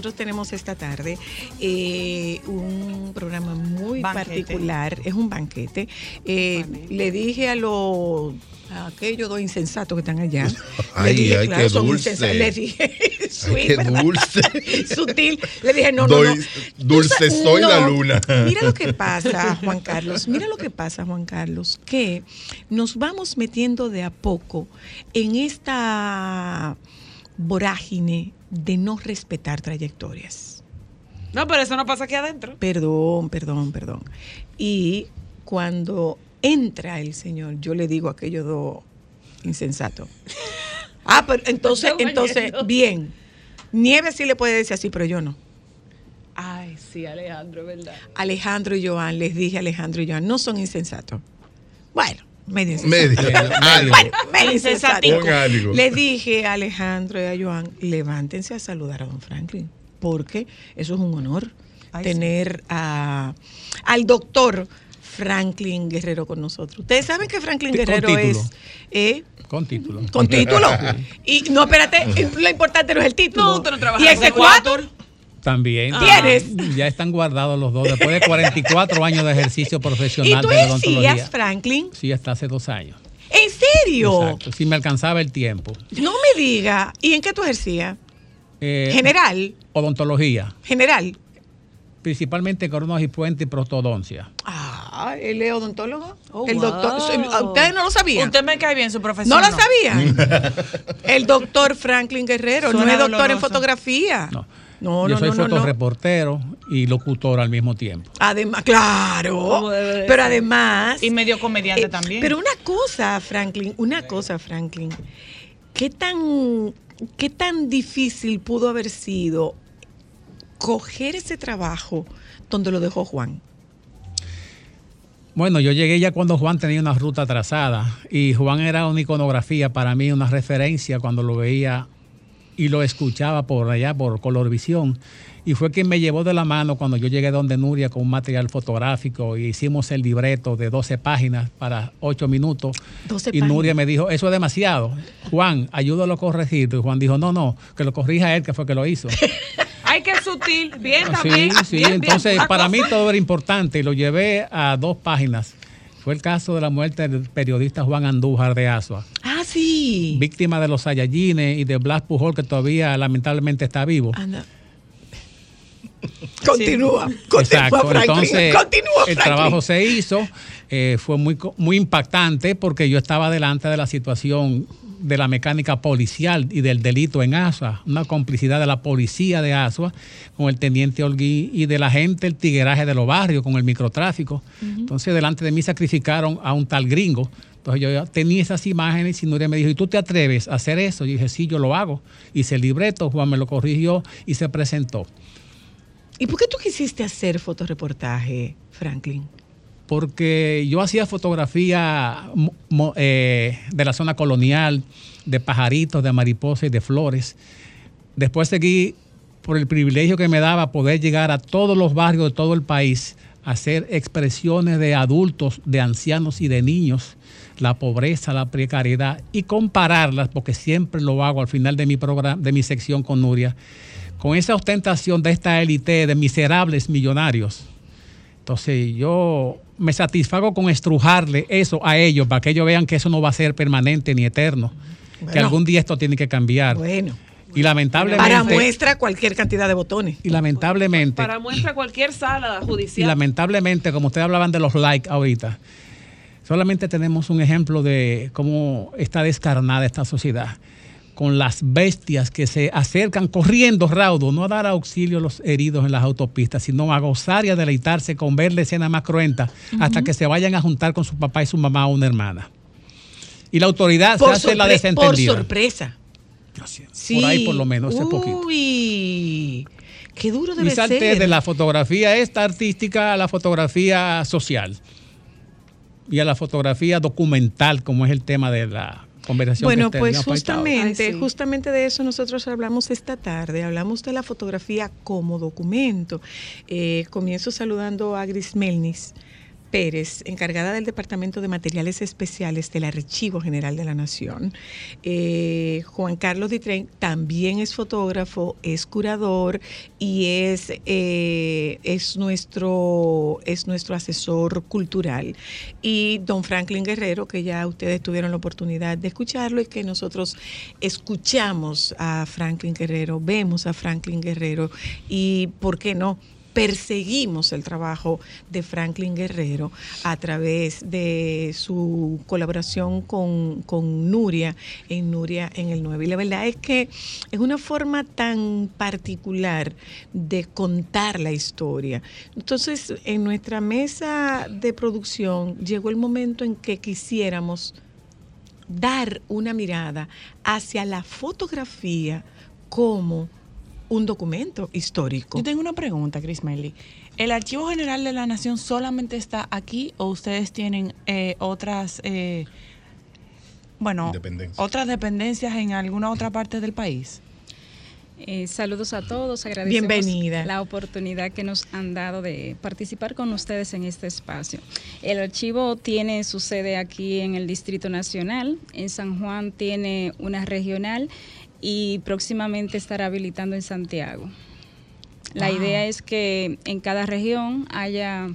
Nosotros tenemos esta tarde eh, un programa muy Banquete. particular, es un banquete. Eh, le dije a los a aquellos dos insensatos que están allá. *laughs* le Ay, dije, ay, claro, qué dulce. Le dije, *laughs* sweet, qué dulce. *laughs* Sutil. Le dije, no, no, Doy- no. dulce soy la luna. Mira lo que pasa, Juan Carlos. Mira lo que pasa, Juan Carlos, que nos vamos metiendo de a poco en esta vorágine de no respetar trayectorias. No, pero eso no pasa aquí adentro. Perdón, perdón, perdón. Y cuando entra el Señor, yo le digo a aquellos dos insensatos. *laughs* Ah, pero entonces, entonces, bien. Nieve sí le puede decir así, pero yo no. Ay, sí, Alejandro, ¿verdad? Alejandro y Joan, les dije Alejandro y Joan, no son insensatos. Bueno, medio algo. Bueno, medio. Les dije a Alejandro y a Joan, levántense a saludar a don Franklin, porque eso es un honor Ay, tener a, al doctor Franklin Guerrero con nosotros. Ustedes saben que Franklin con Guerrero es... ¿eh? Con título. Con título. *laughs* Y no, espérate, lo importante no es el título. No, usted no trabaja y ese Ecuador. También. ¿Tienes? Ya están guardados los dos después de 44 años de ejercicio ¿Y profesional tú de odontología. decías, Franklin? Sí, hasta hace dos años. ¿En serio? Exacto. Sí, me alcanzaba el tiempo. No me diga. ¿Y en qué tú ejercías? Eh, General. Odontología. General. Principalmente coronas y puente y prostodoncia. Ah, él es odontólogo. Oh, el wow. doctor. ¿Ustedes no lo sabían? Usted me cae bien su profesión. ¿No lo sabían? *laughs* el doctor Franklin Guerrero. Suena no es doctor en fotografía. No. No, Yo no, soy no, fotoreportero y locutor al mismo tiempo. Además, claro. De Pero además. Y medio comediante eh, también. Pero una cosa, Franklin, una cosa, Franklin. ¿Qué tan, qué tan difícil pudo haber sido coger ese trabajo donde lo dejó Juan? Bueno, yo llegué ya cuando Juan tenía una ruta trazada y Juan era una iconografía para mí, una referencia cuando lo veía y lo escuchaba por allá, por Colorvisión. Y fue quien me llevó de la mano cuando yo llegué donde Nuria con un material fotográfico y hicimos el libreto de 12 páginas para 8 minutos. 12 y Nuria me dijo, eso es demasiado. Juan, ayúdalo a corregir. Y Juan dijo, no, no, que lo corrija él, que fue que lo hizo. *laughs* Ay, qué sutil. Bien, Sí, también. sí, bien, entonces para cosa- mí todo era importante y lo llevé a dos páginas. Fue el caso de la muerte del periodista Juan Andújar de Asua, Ah, sí. víctima de los Saiyajines y de Blas Pujol, que todavía lamentablemente está vivo. Anda. *laughs* Continúa. Continúa, Exacto, Franklin. entonces Continúa, el trabajo se hizo, eh, fue muy, co- muy impactante porque yo estaba delante de la situación de la mecánica policial y del delito en Asua, una complicidad de la policía de Asua con el teniente Olguí y de la gente, el tigueraje de los barrios con el microtráfico. Entonces delante de mí sacrificaron a un tal gringo. Entonces yo tenía esas imágenes y Nuria me dijo, ¿y tú te atreves a hacer eso? Yo dije, sí, yo lo hago. Hice el libreto, Juan me lo corrigió y se presentó. ¿Y por qué tú quisiste hacer fotoreportaje, Franklin? porque yo hacía fotografía eh, de la zona colonial, de pajaritos, de mariposas y de flores. Después seguí por el privilegio que me daba poder llegar a todos los barrios de todo el país, hacer expresiones de adultos, de ancianos y de niños, la pobreza, la precariedad y compararlas, porque siempre lo hago al final de mi programa, de mi sección con Nuria, con esa ostentación de esta élite de miserables millonarios. Entonces yo me satisfago con estrujarle eso a ellos para que ellos vean que eso no va a ser permanente ni eterno, que algún día esto tiene que cambiar. Bueno. Y lamentablemente, Para muestra cualquier cantidad de botones. y lamentablemente, Para muestra cualquier sala y judicial. lamentablemente, como ustedes hablaban de los likes ahorita, solamente tenemos un ejemplo de cómo está descarnada esta sociedad con las bestias que se acercan corriendo raudo, no a dar auxilio a los heridos en las autopistas, sino a gozar y a deleitarse con ver la escena más cruenta hasta que se vayan a juntar con su papá y su mamá o una hermana. Y la autoridad Por, se hace la sorpre- por desentendida. sorpresa. Sí. Por ahí por lo menos, ese poquito. Uy, qué duro debe Y salté ser. de la fotografía esta artística a la fotografía social y a la fotografía documental, como es el tema de la conversación Bueno, que pues justamente, justamente de eso nosotros hablamos esta tarde. Hablamos de la fotografía como documento. Eh, comienzo saludando a Gris Melnis Pérez, encargada del Departamento de Materiales Especiales del Archivo General de la Nación. Eh, Juan Carlos Ditren también es fotógrafo, es curador y es, eh, es, nuestro, es nuestro asesor cultural. Y don Franklin Guerrero, que ya ustedes tuvieron la oportunidad de escucharlo y que nosotros escuchamos a Franklin Guerrero, vemos a Franklin Guerrero y, ¿por qué no? Perseguimos el trabajo de Franklin Guerrero a través de su colaboración con, con Nuria en Nuria en el 9. Y la verdad es que es una forma tan particular de contar la historia. Entonces, en nuestra mesa de producción llegó el momento en que quisiéramos dar una mirada hacia la fotografía como un documento histórico. Yo tengo una pregunta, Chris Melly. ¿El Archivo General de la Nación solamente está aquí o ustedes tienen eh, otras, eh, bueno, otras dependencias en alguna otra parte del país? Eh, saludos a todos, agradecemos Bienvenida. la oportunidad que nos han dado de participar con ustedes en este espacio. El archivo tiene su sede aquí en el Distrito Nacional, en San Juan tiene una regional y próximamente estará habilitando en Santiago. La wow. idea es que en cada región haya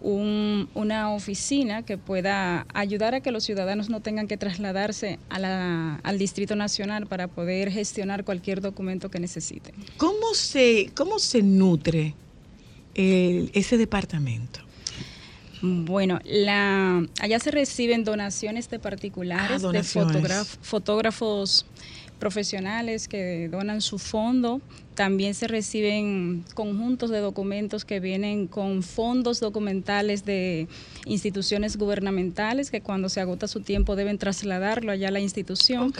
un, una oficina que pueda ayudar a que los ciudadanos no tengan que trasladarse a la, al Distrito Nacional para poder gestionar cualquier documento que necesiten. ¿Cómo se, cómo se nutre el, ese departamento? Bueno, la, allá se reciben donaciones de particulares, Ah, donaciones. de fotógraf- fotógrafos profesionales que donan su fondo. También se reciben conjuntos de documentos que vienen con fondos documentales de instituciones gubernamentales que cuando se agota su tiempo deben trasladarlo allá a la institución.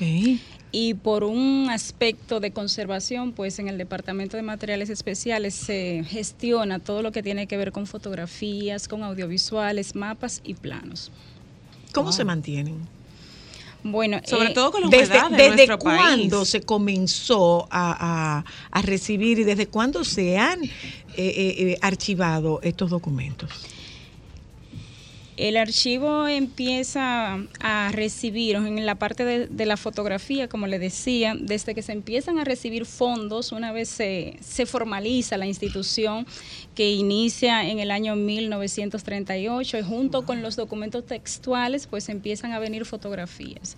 Y por un aspecto de conservación, pues en el Departamento de Materiales Especiales se gestiona todo lo que tiene que ver con fotografías, con audiovisuales, mapas y planos. ¿Cómo se mantienen? Bueno, Sobre eh, todo con la ¿Desde, de desde cuándo país. se comenzó a, a- a recibir y desde cuándo se han eh, eh, archivado estos documentos? El archivo empieza a recibir en la parte de, la fotografía, como le decía, desde que se empiezan a recibir fondos, una vez se, se formaliza la institución que inicia en el año 1938 y junto con los documentos textuales pues empiezan a venir fotografías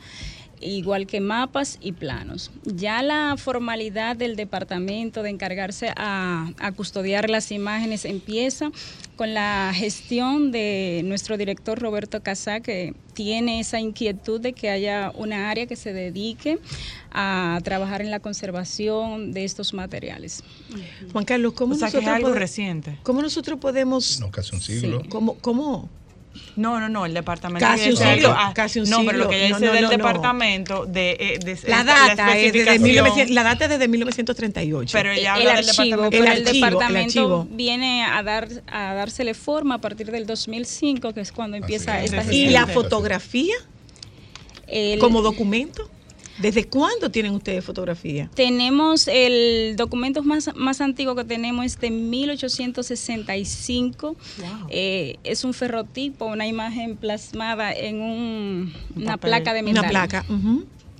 igual que mapas y planos. Ya la formalidad del departamento de encargarse a, a custodiar las imágenes empieza con la gestión de nuestro director Roberto Casá, que tiene esa inquietud de que haya una área que se dedique a trabajar en la conservación de estos materiales. Juan Carlos, ¿cómo O sea, que es nosotros algo pode- reciente. ¿Cómo nosotros podemos... No, casi un siglo. ¿Cómo? cómo? No, no, no, el departamento. Casi un siglo, ah, casi un no, pero lo siglo. que ella No, dice no, del no, no. departamento de, eh, de- La esta- data, es desde especificación. 1900 la data es desde 1938. Pero ella el habla del archivo, departamento. pero El el, archivo, el departamento viene a dar a dársele forma a partir del 2005, que es cuando empieza es. esta ¿Y la fotografía El- como documento? ¿Desde cuándo tienen ustedes fotografía? Tenemos el documento más, más antiguo que tenemos es de 1865. Eh, es un ferrotipo, una imagen plasmada en un- una papel. placa de metal. Una placa.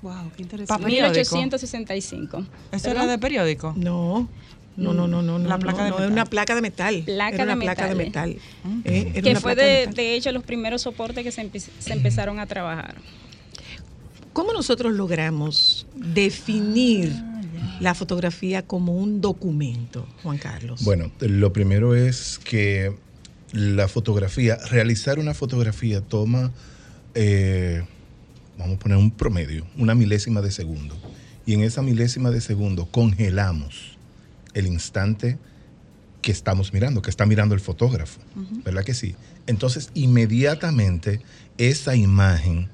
Wow, qué interesante. Pa- 1865. ¿Eso era de periódico? No. No, no, no, no, no. La placa de no, metal. una placa de metal. Placa Era una de placa de metal. metal. Eh, era que una fue placa de de, metal. de hecho los primeros soportes que se, empe- se empezaron a trabajar. ¿Cómo nosotros logramos definir la fotografía como un documento, Juan Carlos? Bueno, lo primero es que la fotografía, realizar una fotografía toma, eh, vamos a poner un promedio, una milésima de segundo. Y en esa milésima de segundo congelamos el instante que estamos mirando, que está mirando el fotógrafo, ¿verdad que sí? Entonces, inmediatamente esa imagen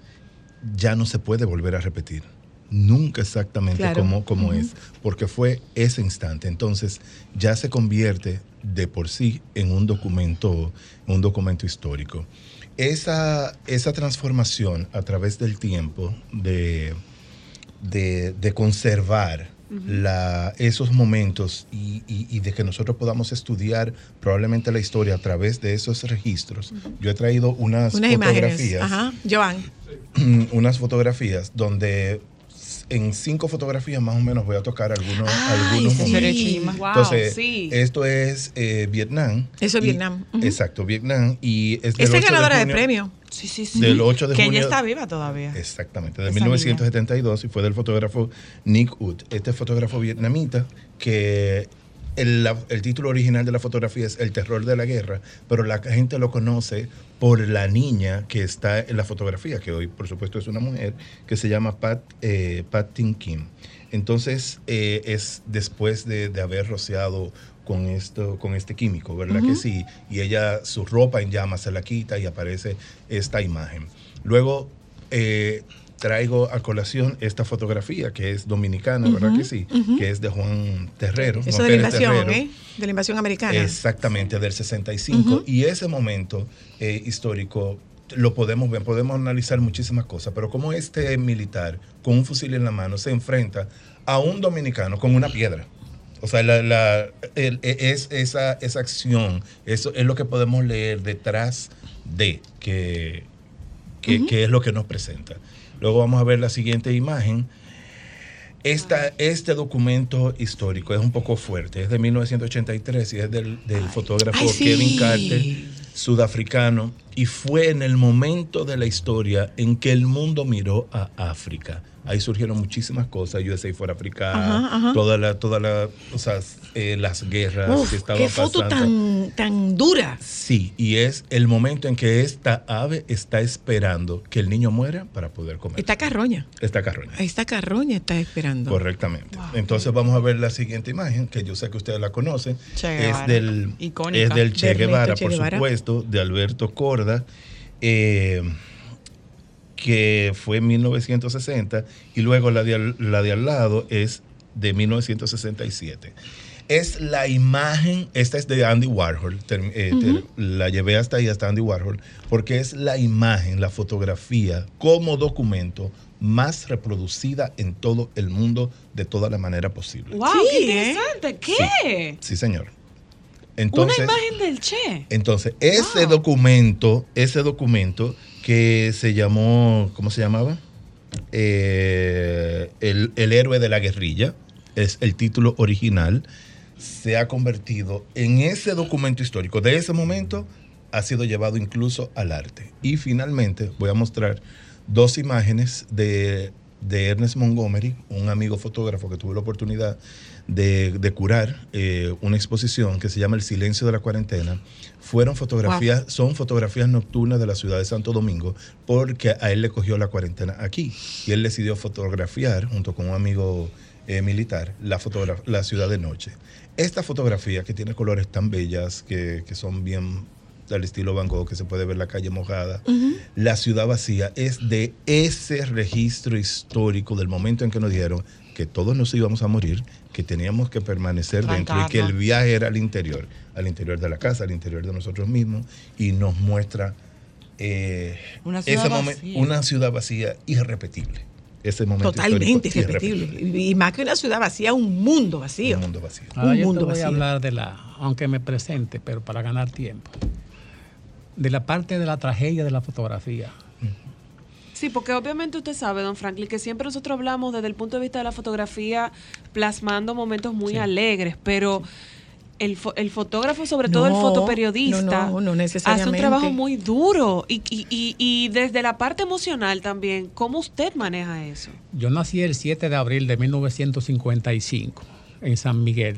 ya no se puede volver a repetir. Nunca exactamente Claro. como, es, porque fue ese instante. Entonces, ya se convierte de por sí en un documento, en un documento histórico. Esa, esa transformación a través del tiempo de, de, de conservar la, esos momentos y, y- y de que nosotros podamos estudiar probablemente la historia a través de esos registros. Yo he traído unas, Unas imágenes. fotografías Ajá. Joan. *clears throat* unas fotografías donde en cinco fotografías más o menos voy a tocar algunos, algunos sí. momentos. Wow, Entonces, sí. esto es eh, Vietnam. Eso es Y- Vietnam. Exacto, Vietnam. Y es del Esa 8 es ganadora de, junio- premio. Sí, sí, sí. Del 8 de que junio. ella está viva todavía. Exactamente, de Esa 1972 y fue del fotógrafo Nick Wood. Este fotógrafo vietnamita que el, la- el título original de la fotografía es El terror de la guerra, pero la gente lo conoce por la niña que está en la fotografía, que hoy por supuesto es una mujer, que se llama Pat, eh, Pat Tin Kim. Entonces eh, es después de, de haber rociado con esto, con este químico, ¿verdad que sí? Y ella, su ropa en llamas se la quita y aparece esta imagen. Luego eh, traigo a colación esta fotografía que es dominicana, ¿verdad que sí? Que es de Juan Terrero. Eso Juan de la invasión, Terrero. ¿eh? De la invasión americana. Exactamente, del 65. Ujú. Y ese momento eh, histórico lo podemos ver, podemos analizar muchísimas cosas, pero como este militar con un fusil en la mano se enfrenta a un dominicano con una piedra. O sea, la, la- el- e- es, esa, esa acción, eso es lo que podemos leer detrás de que, que, que es lo que nos presenta. Luego vamos a ver la siguiente imagen. Esta, este documento histórico es un poco fuerte, es de 1983 y es del, del fotógrafo Ay, sí. Kevin Carter, sudafricano, y fue en el momento de la historia en que el mundo miró a África. Ahí surgieron muchísimas cosas, USA for Africa, Ajá, ajá. toda la, toda la, o sea, eh, las guerras Uf, que estaban qué foto pasando. tan, tan dura. Sí, y es el momento en que esta ave está esperando que el niño muera para poder comer. Está Carroña. Esta carroña. Esta Carroña está esperando. Correctamente. Entonces vamos a ver la siguiente imagen, que yo sé que ustedes la conocen. Es del, Icónica. es del De Che Guevara, por Guevara. supuesto, de Alberto Corda, eh, que fue en 1960, y luego la de, al- la de al lado es de 1967. Es la imagen, esta es de Andy Warhol, ter- eh, ter- la llevé hasta ahí, hasta Andy Warhol, porque es la imagen, la fotografía como documento más reproducida en todo el mundo de toda la manera posible. ¡Wow! Sí, ¡Qué ¿eh? interesante! ¿Qué? Sí, señor. Entonces, Una imagen del Che. entonces ese documento, ese documento que se llamó, ¿cómo se llamaba? Eh, el, el héroe de la guerrilla, es el título original, se ha convertido en ese documento histórico. De ese momento ha sido llevado incluso al arte. Y finalmente voy a mostrar dos imágenes de, de Ernest Montgomery, un amigo fotógrafo que tuve la oportunidad de, de curar eh, una exposición que se llama El silencio de la cuarentena. Fueron fotografías, son fotografías nocturnas de la ciudad de Santo Domingo, porque a él le cogió la cuarentena aquí. Y él decidió fotografiar, junto con un amigo eh, militar, la, la ciudad de noche. Esta fotografía que tiene colores tan bellas, que, que son bien del estilo Van Gogh, que se puede ver la calle mojada, la ciudad vacía, es de ese registro histórico del momento en que nos dieron que todos nos íbamos a morir, que teníamos que permanecer dentro y que el viaje era al interior, al interior de la casa, al interior de nosotros mismos, y nos muestra eh, Una ciudad ese una ciudad vacía irrepetible. Ese momento Totalmente irrepetible. Y más que una ciudad vacía, un mundo vacío. Un mundo vacío. Ahora un yo te mundo voy vacío. a hablar de la, aunque me presente, pero para ganar tiempo, de la parte de la tragedia de la fotografía. Sí, porque obviamente usted sabe, don Franklin, que siempre nosotros hablamos desde el punto de vista de la fotografía plasmando momentos muy alegres, pero el, fo- el fotógrafo, sobre todo el fotoperiodista, no, no, no hace un trabajo muy duro. Y, y, y, y desde la parte emocional también, ¿cómo usted maneja eso? Yo nací el 7 de abril de 1955 en San Miguel.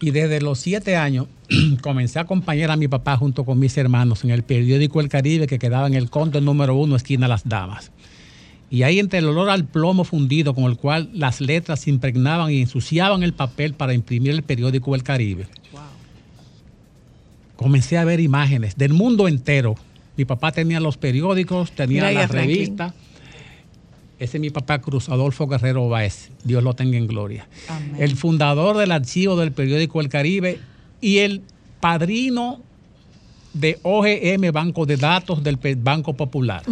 Y desde los siete años *clears throat* comencé a acompañar a mi papá junto con mis hermanos en el periódico El Caribe que quedaba en el conto número uno, esquina Las Damas. Y ahí entre el olor al plomo fundido con el cual las letras se impregnaban y ensuciaban el papel para imprimir el periódico El Caribe, comencé a ver imágenes del mundo entero. Mi papá tenía los periódicos, tenía Mira las Franklin. Ese es mi papá Cruz Adolfo Guerrero Báez, Dios lo tenga en gloria. El fundador del archivo del periódico El Caribe y el padrino de OGM, Banco de Datos del Banco Popular.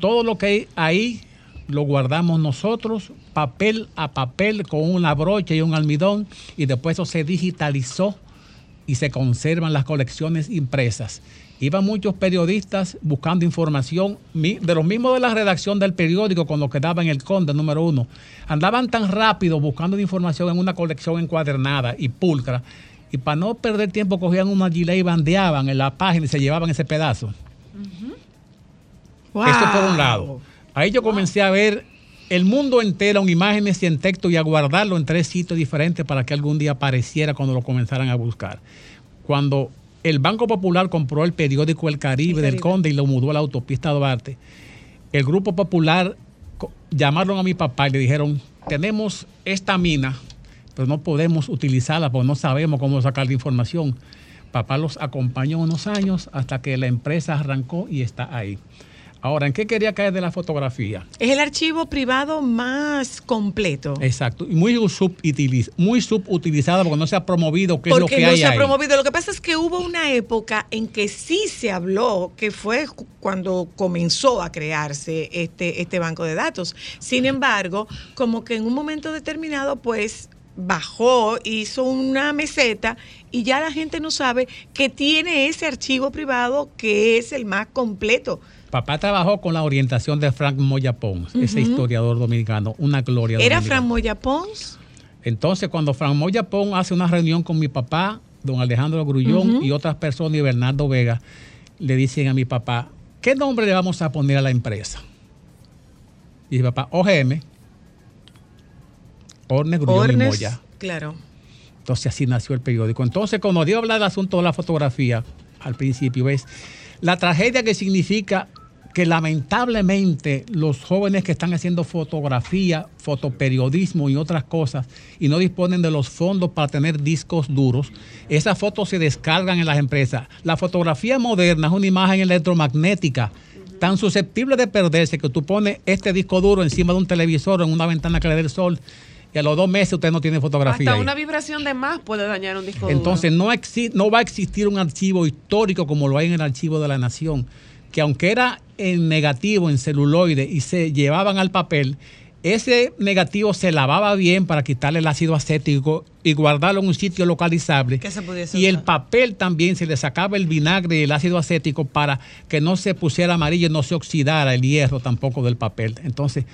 Todo lo que hay ahí lo guardamos nosotros, papel a papel, con una brocha y un almidón, y después eso se digitalizó y se conservan las colecciones impresas. Iban muchos periodistas buscando información, de los mismos de la redacción del periódico con lo que daba en el Conde número uno. Andaban tan rápido buscando información en una colección encuadernada y pulcra, y para no perder tiempo cogían una gilet y bandeaban en la página y se llevaban ese pedazo. Eso por un lado. Ahí yo comencé a ver el mundo entero en imágenes y en texto y a guardarlo en tres sitios diferentes para que algún día apareciera cuando lo comenzaran a buscar. Cuando el Banco Popular compró el periódico El Caribe del Conde y lo mudó a la autopista Duarte, el Grupo Popular llamaron a mi papá y le dijeron, tenemos esta mina, pero no podemos utilizarla porque no sabemos cómo sacar la información. Papá los acompañó unos años hasta que la empresa arrancó y está ahí. Ahora, ¿en qué quería caer de la fotografía? Es el archivo privado más completo. Exacto, y muy, subutiliz- muy subutilizado porque no se ha promovido qué es lo Porque que no hay se ha ahí. promovido. Lo que pasa es que hubo una época en que sí se habló, que fue cu- cuando comenzó a crearse este, este banco de datos. Sin embargo, como que en un momento determinado, pues bajó, hizo una meseta y ya la gente no sabe que tiene ese archivo privado que es el más completo. Papá trabajó con la orientación de Frank Moya Pons, ese historiador dominicano, una gloria. ¿Era dominicana. Fran Moya Pons? Entonces, cuando Frank Moya Pons hace una reunión con mi papá, don Alejandro Grullón y otras personas y Bernardo Vega, le dicen a mi papá, ¿qué nombre le vamos a poner a la empresa? Y mi papá, OGM, Orne Grullón y Ornes, Moya. claro. Entonces así nació el periódico. Entonces, cuando dio a hablar del asunto de la fotografía, al principio es la tragedia que significa que lamentablemente los jóvenes que están haciendo fotografía, fotoperiodismo y otras cosas y no disponen de los fondos para tener discos duros, esas fotos se descargan en las empresas. La fotografía moderna es una imagen electromagnética tan susceptible de perderse que tú pones este disco duro encima de un televisor o en una ventana que le dé el sol y a los dos meses usted no tiene fotografía. Hasta ahí. una vibración de más puede dañar un disco Entonces duro. no, exi- no va a existir un archivo histórico como lo hay en el archivo de la nación, que aunque era en negativo, en celuloide, y se llevaban al papel, ese negativo se lavaba bien para quitarle el ácido acético y guardarlo en un sitio localizable. Que se pudiese Y el papel también se le sacaba el vinagre y el ácido acético para que no se pusiera amarillo y no se oxidara el hierro tampoco del papel. Entonces,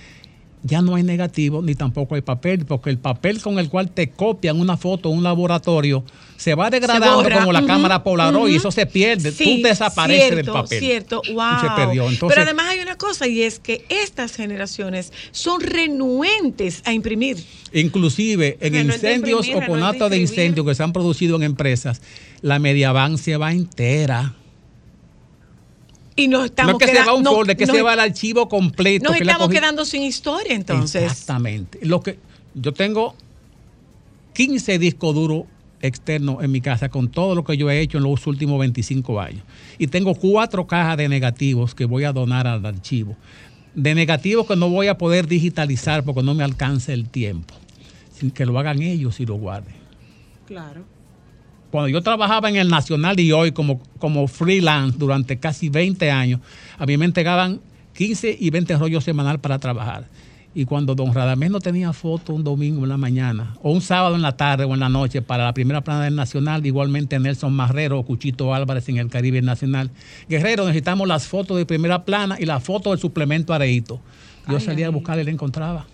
ya no hay negativo ni tampoco hay papel, porque el papel con el cual te copian una foto en un laboratorio se va degradando como la cámara Polaroid y ujú. eso se pierde, Sí, tú desapareces del cierto, papel. Cierto, wow. Y se perdió. Entonces, Pero además hay una cosa y es que estas generaciones son renuentes a imprimir. Inclusive en Renuente incendios imprimir, o conatos de incendio que se han producido en empresas, la Mediavan se va entera. Y nos estamos no es que se queda- va un no- folder, que nos- se va el archivo completo. Nos que estamos quedando sin historia entonces. Exactamente. Lo que yo tengo 15 discos duros externos en mi casa con todo lo que yo he hecho en los últimos 25 años. Y tengo cuatro cajas de negativos que voy a donar al archivo. De negativos que no voy a poder digitalizar porque no me alcanza el tiempo. Sin que lo hagan ellos y lo guarden. Claro. Cuando yo trabajaba en el Nacional y hoy como, como freelance durante casi 20 años, a mí me entregaban 15 y 20 rollos semanal para trabajar. Y cuando don Radamés no tenía foto un domingo en la mañana, o un sábado en la tarde o en la noche para la primera plana del Nacional, igualmente Nelson Marrero o Cuchito Álvarez en el Caribe Nacional. Guerrero, necesitamos las fotos de primera plana y la foto del suplemento Areito. Yo Ay, salía a buscar y la encontraba.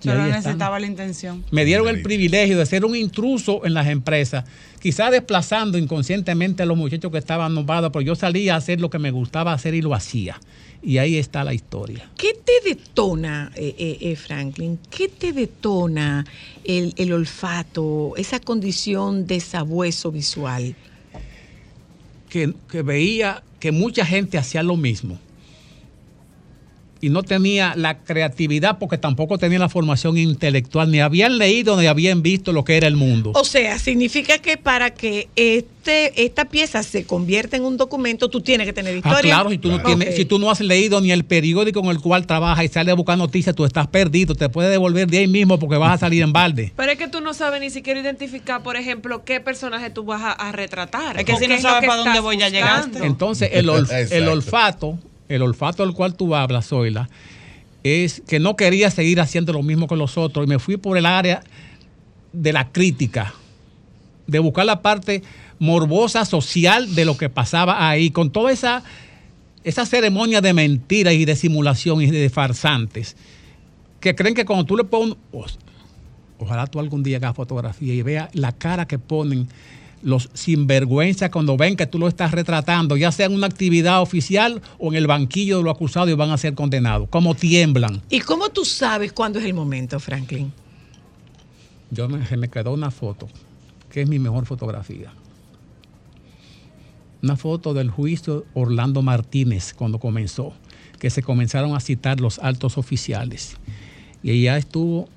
Solo están. necesitaba la intención. Me dieron el privilegio de ser un intruso en las empresas, quizá desplazando inconscientemente a los muchachos que estaban nombrados, pero yo salía a hacer lo que me gustaba hacer y lo hacía. Y ahí está la historia. ¿Qué te detona, eh, eh, eh, Franklin? ¿Qué te detona el, el olfato, esa condición de sabueso visual? Que, que veía que mucha gente hacía lo mismo. Y no tenía la creatividad porque tampoco tenía la formación intelectual, ni habían leído ni habían visto lo que era el mundo. O sea, significa que para que este, esta pieza se convierta en un documento, tú tienes que tener Ah, historia. claro, si tú, no tienes, si tú no has leído ni el periódico en el cual trabajas y sales a buscar noticias, tú estás perdido. Te puedes devolver de ahí mismo porque vas a salir en balde. Pero es que tú no sabes ni siquiera identificar, por ejemplo, qué personaje tú vas a, a retratar. Es que si no sabes para dónde voy, ya llegaste. Entonces, el, ol- el olfato, el olfato del cual tú hablas, Zoila, es que no quería seguir haciendo lo mismo con los otros y me fui por el área de la crítica, de buscar la parte morbosa social de lo que pasaba ahí, con toda esa, esa ceremonia de mentiras y de simulación y de farsantes, que creen que cuando tú le pones, ojalá tú algún día hagas fotografía y veas la cara que ponen los sinvergüenza cuando ven que tú lo estás retratando, ya sea en una actividad oficial o en el banquillo de los acusados y van a ser condenados, como tiemblan. ¿Y cómo tú sabes cuándo es el momento, Franklin? Yo me, se me quedó una foto, que es mi mejor fotografía. Una foto del juicio Orlando Martínez cuando comenzó, que se comenzaron a citar los altos oficiales. Y allá estuvo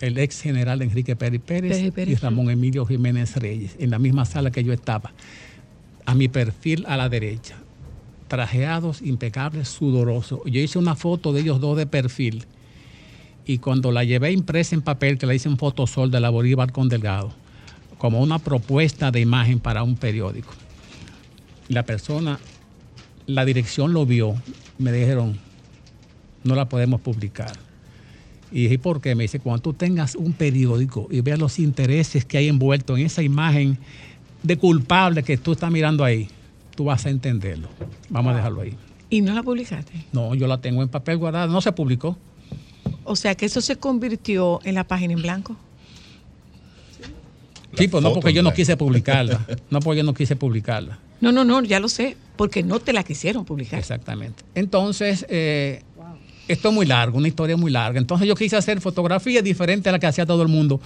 el ex general Enrique Pérez Pérez, Pérez Pérez. y Ramón Emilio Jiménez Reyes, en la misma sala que yo estaba, a mi perfil a la derecha, trajeados, impecables, sudorosos. Yo hice una foto de ellos dos de perfil y cuando la llevé impresa en papel, que la hice en fotosol de la Bolívar con Delgado, como una propuesta de imagen para un periódico. La persona, la dirección lo vio, me dijeron, no la podemos publicar. Y dije, ¿por qué? Me dice, cuando tú tengas un periódico y veas los intereses que hay envueltos en esa imagen de culpable que tú estás mirando ahí, tú vas a entenderlo. Vamos a dejarlo ahí. ¿Y no la publicaste? No, yo la tengo en papel guardada, no se publicó. O sea, que eso se convirtió en la página en blanco. Sí, pues no porque yo no quise publicarla. *laughs* No porque yo no quise publicarla. No, no, no, ya lo sé, porque no te la quisieron publicar. Exactamente. Entonces, eh, esto es muy largo, una historia muy larga. Entonces yo quise hacer fotografía diferente a la que hacía todo el mundo.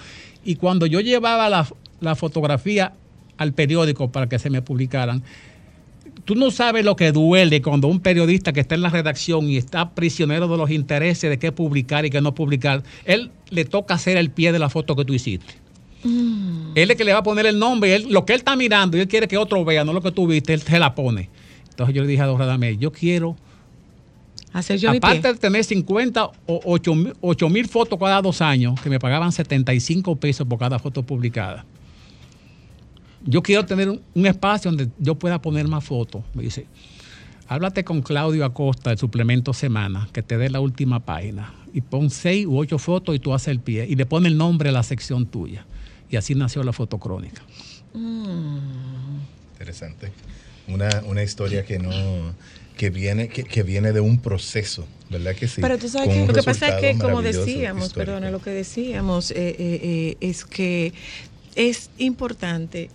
Y cuando yo llevaba la, la fotografía al periódico para que se me publicaran, tú no sabes lo que duele cuando un periodista que está en la redacción y está prisionero de los intereses de qué publicar y qué no publicar, él le toca hacer el pie de la foto que tú hiciste. Mm. Él es que le va a poner el nombre, él- lo que él está mirando y él quiere que otro vea, no lo que tú viste, él se la pone. Entonces yo le dije a Don Radamés, yo quiero, Hacer yo mi aparte de tener 50 o 8 mil fotos cada dos años, que me pagaban 75 pesos por cada foto publicada, yo quiero tener un, un espacio donde yo pueda poner más fotos. Me dice, háblate con Claudio Acosta del suplemento Semana, que te dé la última página. Y pon seis u ocho fotos y tú haces el pie. Y le pone el nombre a la sección tuya. Y así nació la fotocrónica. Interesante. Una, una historia que no que viene que, que viene de un proceso, ¿verdad que sí? Pero tú sabes que lo que pasa es que, como decíamos, perdona, lo que decíamos eh, eh, eh, es que es importante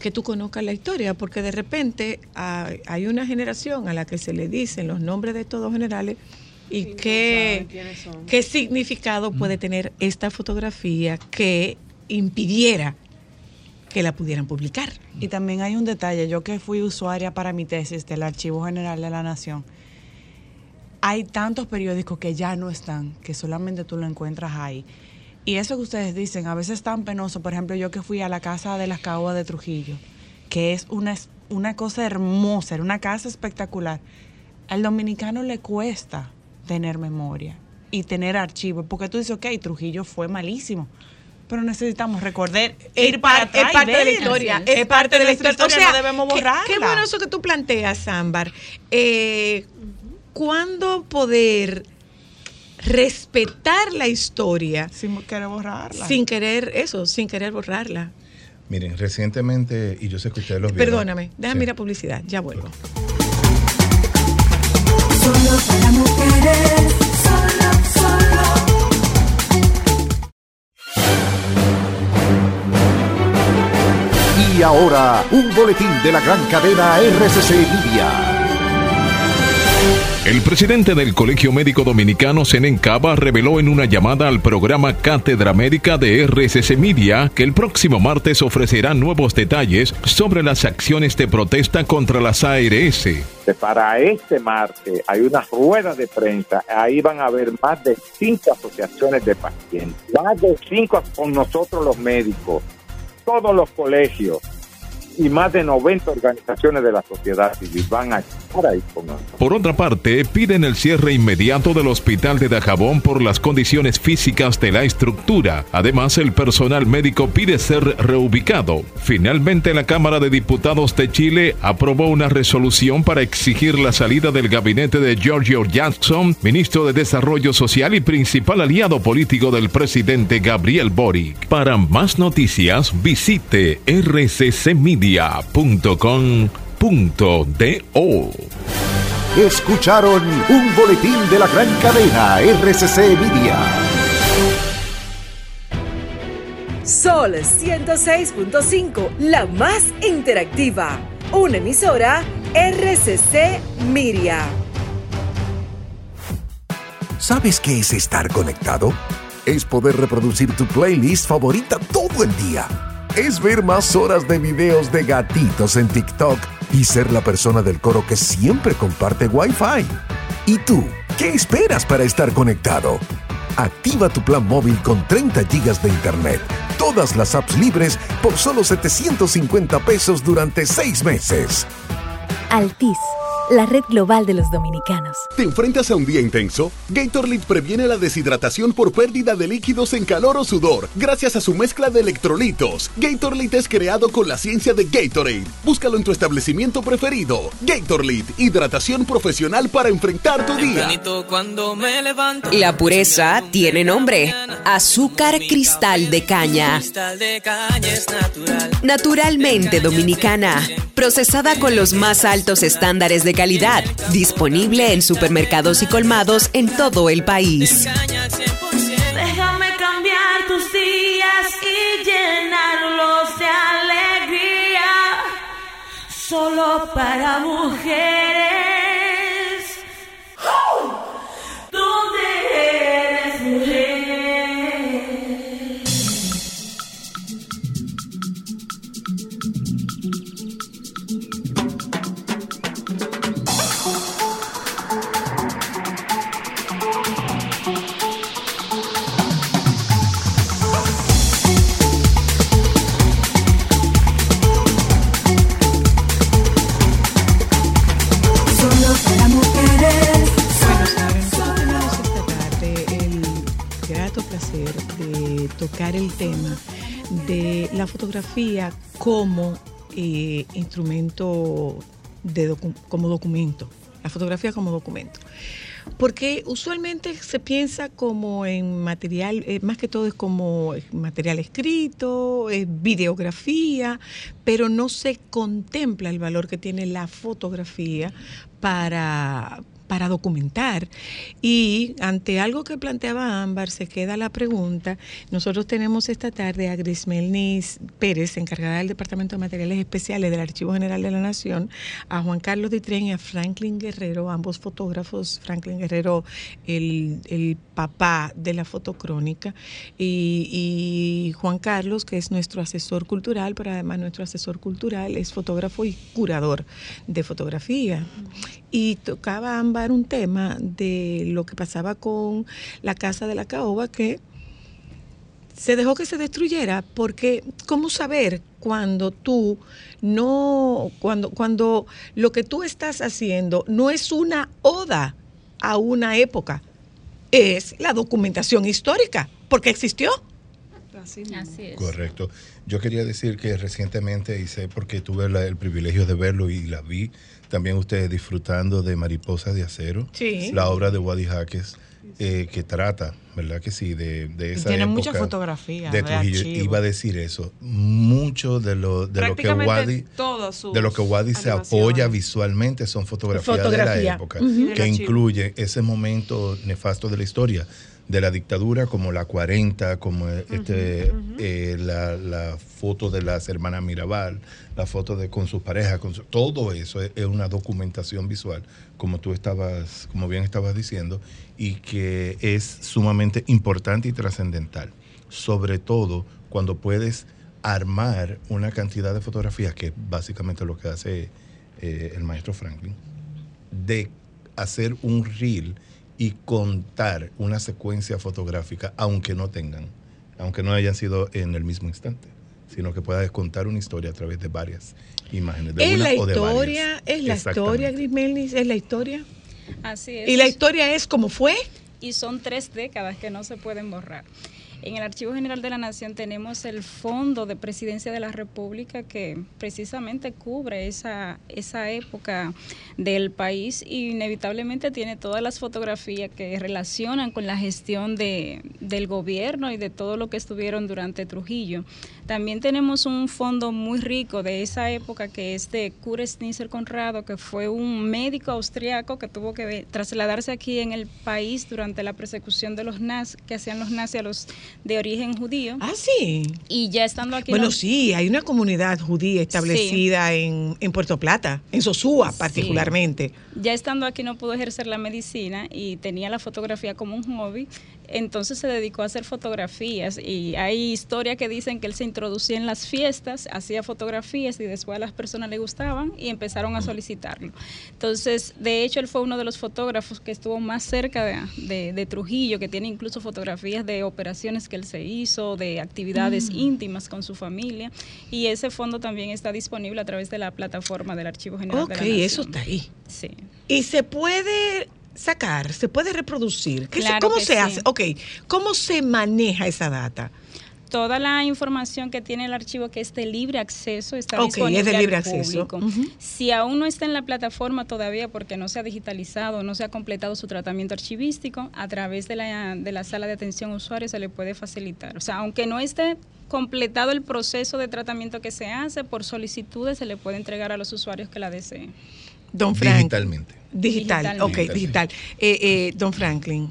que tú conozcas la historia, porque de repente hay, hay una generación a la que se le dicen los nombres de todos generales y qué, qué significado puede tener esta fotografía que impidiera que la pudieran publicar. Y también hay un detalle, yo que fui usuaria para mi tesis del Archivo General de la Nación, hay tantos periódicos que ya no están, que solamente tú lo encuentras ahí. Y eso que ustedes dicen, a veces es tan penoso, por ejemplo, yo que fui a la casa de las caobas de Trujillo, que es una, una cosa hermosa, era una casa espectacular. Al dominicano le cuesta tener memoria y tener archivos, porque tú dices, ok, Trujillo fue malísimo, pero necesitamos recordar, Es, ir para par- es atrás y parte de la historia. Es parte de la historia, O sea, no debemos qué- borrarla. Qué, bueno eso que tú planteas, Ámbar. Eh, ¿Cuándo poder respetar la historia sin querer borrarla? Sin querer eso, sin querer borrarla. Miren, recientemente, y yo sé que ustedes los vieron. Perdóname, déjame ir a publicidad, ya vuelvo. Solo para mujeres, Y ahora, un boletín de la gran cadena RCC Media. El presidente del Colegio Médico Dominicano, Senen Cava, reveló en una llamada al programa Cátedra Médica de RCC Media que el próximo martes ofrecerá nuevos detalles sobre las acciones de protesta contra las ARS. para este martes hay una rueda de prensa, ahí van a haber más de cinco asociaciones de pacientes, más de cinco con nosotros los médicos, todos los colegios, y más de 90 organizaciones de la sociedad civil van a estar ahí con nosotros. Por otra parte, piden el cierre inmediato del hospital de Dajabón por las condiciones físicas de la estructura. Además, el personal médico pide ser reubicado. Finalmente, la Cámara de Diputados de Chile aprobó una resolución para exigir la salida del gabinete de Giorgio Jackson, ministro de Desarrollo Social y principal aliado político del presidente Gabriel Boric. Para más noticias, visite rccmedia.com.do. Escucharon un boletín de la gran cadena RCC Media. Sol 106.5, la más interactiva. Una emisora RCC Miria. ¿Sabes qué es estar conectado? Es poder reproducir tu playlist favorita todo el día. Es ver más horas de videos de gatitos en TikTok y ser la persona del coro que siempre comparte Wi-Fi. ¿Y tú? ¿Qué esperas para estar conectado? Activa tu plan móvil con 30 gigas de internet, todas las apps libres por solo 750 pesos durante 6 meses. Altis, la red global de los dominicanos. ¿Te enfrentas a un día intenso? Gatorade previene la deshidratación por pérdida de líquidos en calor o sudor gracias a su mezcla de electrolitos. Gatorade es creado con la ciencia de Gatorade. Búscalo en tu establecimiento preferido. Gatorade, hidratación profesional para enfrentar tu día. La pureza tiene nombre. Azúcar cristal de caña. cristal de caña es natural. Naturalmente dominicana. Procesada con los más altos estándares de calidad. Disponible en supermercados y colmados en todo el país. Déjame cambiar tus días y llenarlos de alegría. Solo para mujeres. Tocar el tema de la fotografía como eh, instrumento de docu- como documento, la fotografía como documento. Porque usualmente se piensa como en material, eh, más que todo es como material escrito, eh, videografía, pero no se contempla el valor que tiene la fotografía para, para documentar. Y ante algo que planteaba Ámbar, se queda la pregunta. Nosotros tenemos esta tarde a Grismelnis Pérez, encargada del Departamento de Materiales Especiales del Archivo General de la Nación, a Juan Carlos Ditren y a Franklin Guerrero, ambos fotógrafos. Franklin Guerrero, el, el papá de la fotocrónica, y, Juan Carlos, que es nuestro asesor cultural, pero además nuestro asesor cultural es fotógrafo y curador de fotografía. Y tocaba Ámbar un tema de lo que pasaba con la casa de la caoba que se dejó que se destruyera porque cómo saber cuando tú no cuando cuando lo que tú estás haciendo no es una oda a una época es la documentación histórica porque existió Así, es. Correcto. Yo quería decir que recientemente hice, porque tuve la- el privilegio de verlo y la vi, también ustedes disfrutando de Mariposas de Acero, Sí. la obra de Wadi Jaques, eh, que trata, ¿verdad que sí? De, de esa tiene época muchas fotografías de de Trujillo. Iba a decir eso. Mucho de lo, de lo que Wadi... De lo que Wadi se apoya visualmente son fotografías de la época, que incluye ese momento nefasto de la historia de la dictadura, como la 40, como este, eh, la, la foto de las hermanas Mirabal, la foto de con sus parejas, con su- todo eso es, es una documentación visual, como tú estabas, como bien estabas diciendo, y que es sumamente importante y trascendental, sobre todo cuando puedes armar una cantidad de fotografías, que es básicamente lo que hace eh, el maestro Franklin, de hacer un reel y contar una secuencia fotográfica, aunque no tengan, aunque no hayan sido en el mismo instante. sino que puedas contar una historia a través de varias imágenes. De ¿Es una la o de historia? varias. ¿Es la historia, Gris Melnis? ¿Es la historia? Así es. ¿Y la historia es como fue? Y son tres décadas que no se pueden borrar. En el Archivo General de la Nación tenemos el Fondo de Presidencia de la República que precisamente cubre esa, esa época del país y inevitablemente tiene todas las fotografías que relacionan con la gestión de, del gobierno y de todo lo que estuvieron durante Trujillo. También tenemos un fondo muy rico de esa época que es de Kurt Schnitzer Conrado, que fue un médico austriaco que tuvo que trasladarse aquí en el país durante la persecución de los nazis, que hacían los nazis a los de origen judío. Ah, sí. Y ya estando aquí. Bueno, no- sí, hay una comunidad judía establecida en, en Puerto Plata, en Sosúa particularmente. Ya estando aquí no pudo ejercer la medicina y tenía la fotografía como un hobby, entonces se dedicó a hacer fotografías y hay historias que dicen que él se introducía en las fiestas, hacía fotografías y después a las personas le gustaban y empezaron a solicitarlo. Entonces, de hecho, él fue uno de los fotógrafos que estuvo más cerca de, de- de Trujillo, que tiene incluso fotografías de operaciones que él se hizo, de actividades Mm. íntimas con su familia y ese fondo también está disponible a través de la plataforma del Archivo General Ok, de la Nación. eso está ahí. Sí. Y se puede sacar, se puede reproducir. ¿Qué se- ¿Cómo se sí. hace? Ok, ¿cómo se maneja esa data? Toda la información que tiene el archivo que es de libre acceso está Ok, disponible es de al libre acceso. público. Si aún no está en la plataforma todavía porque no se ha digitalizado, no se ha completado su tratamiento archivístico, a través de la, de la sala de atención a usuarios se le puede facilitar. O sea, aunque no esté completado el proceso de tratamiento que se hace, por solicitudes se le puede entregar a los usuarios que la deseen. Don Frank. Digitalmente. Digital, ok, digital. Eh, eh, don Franklin,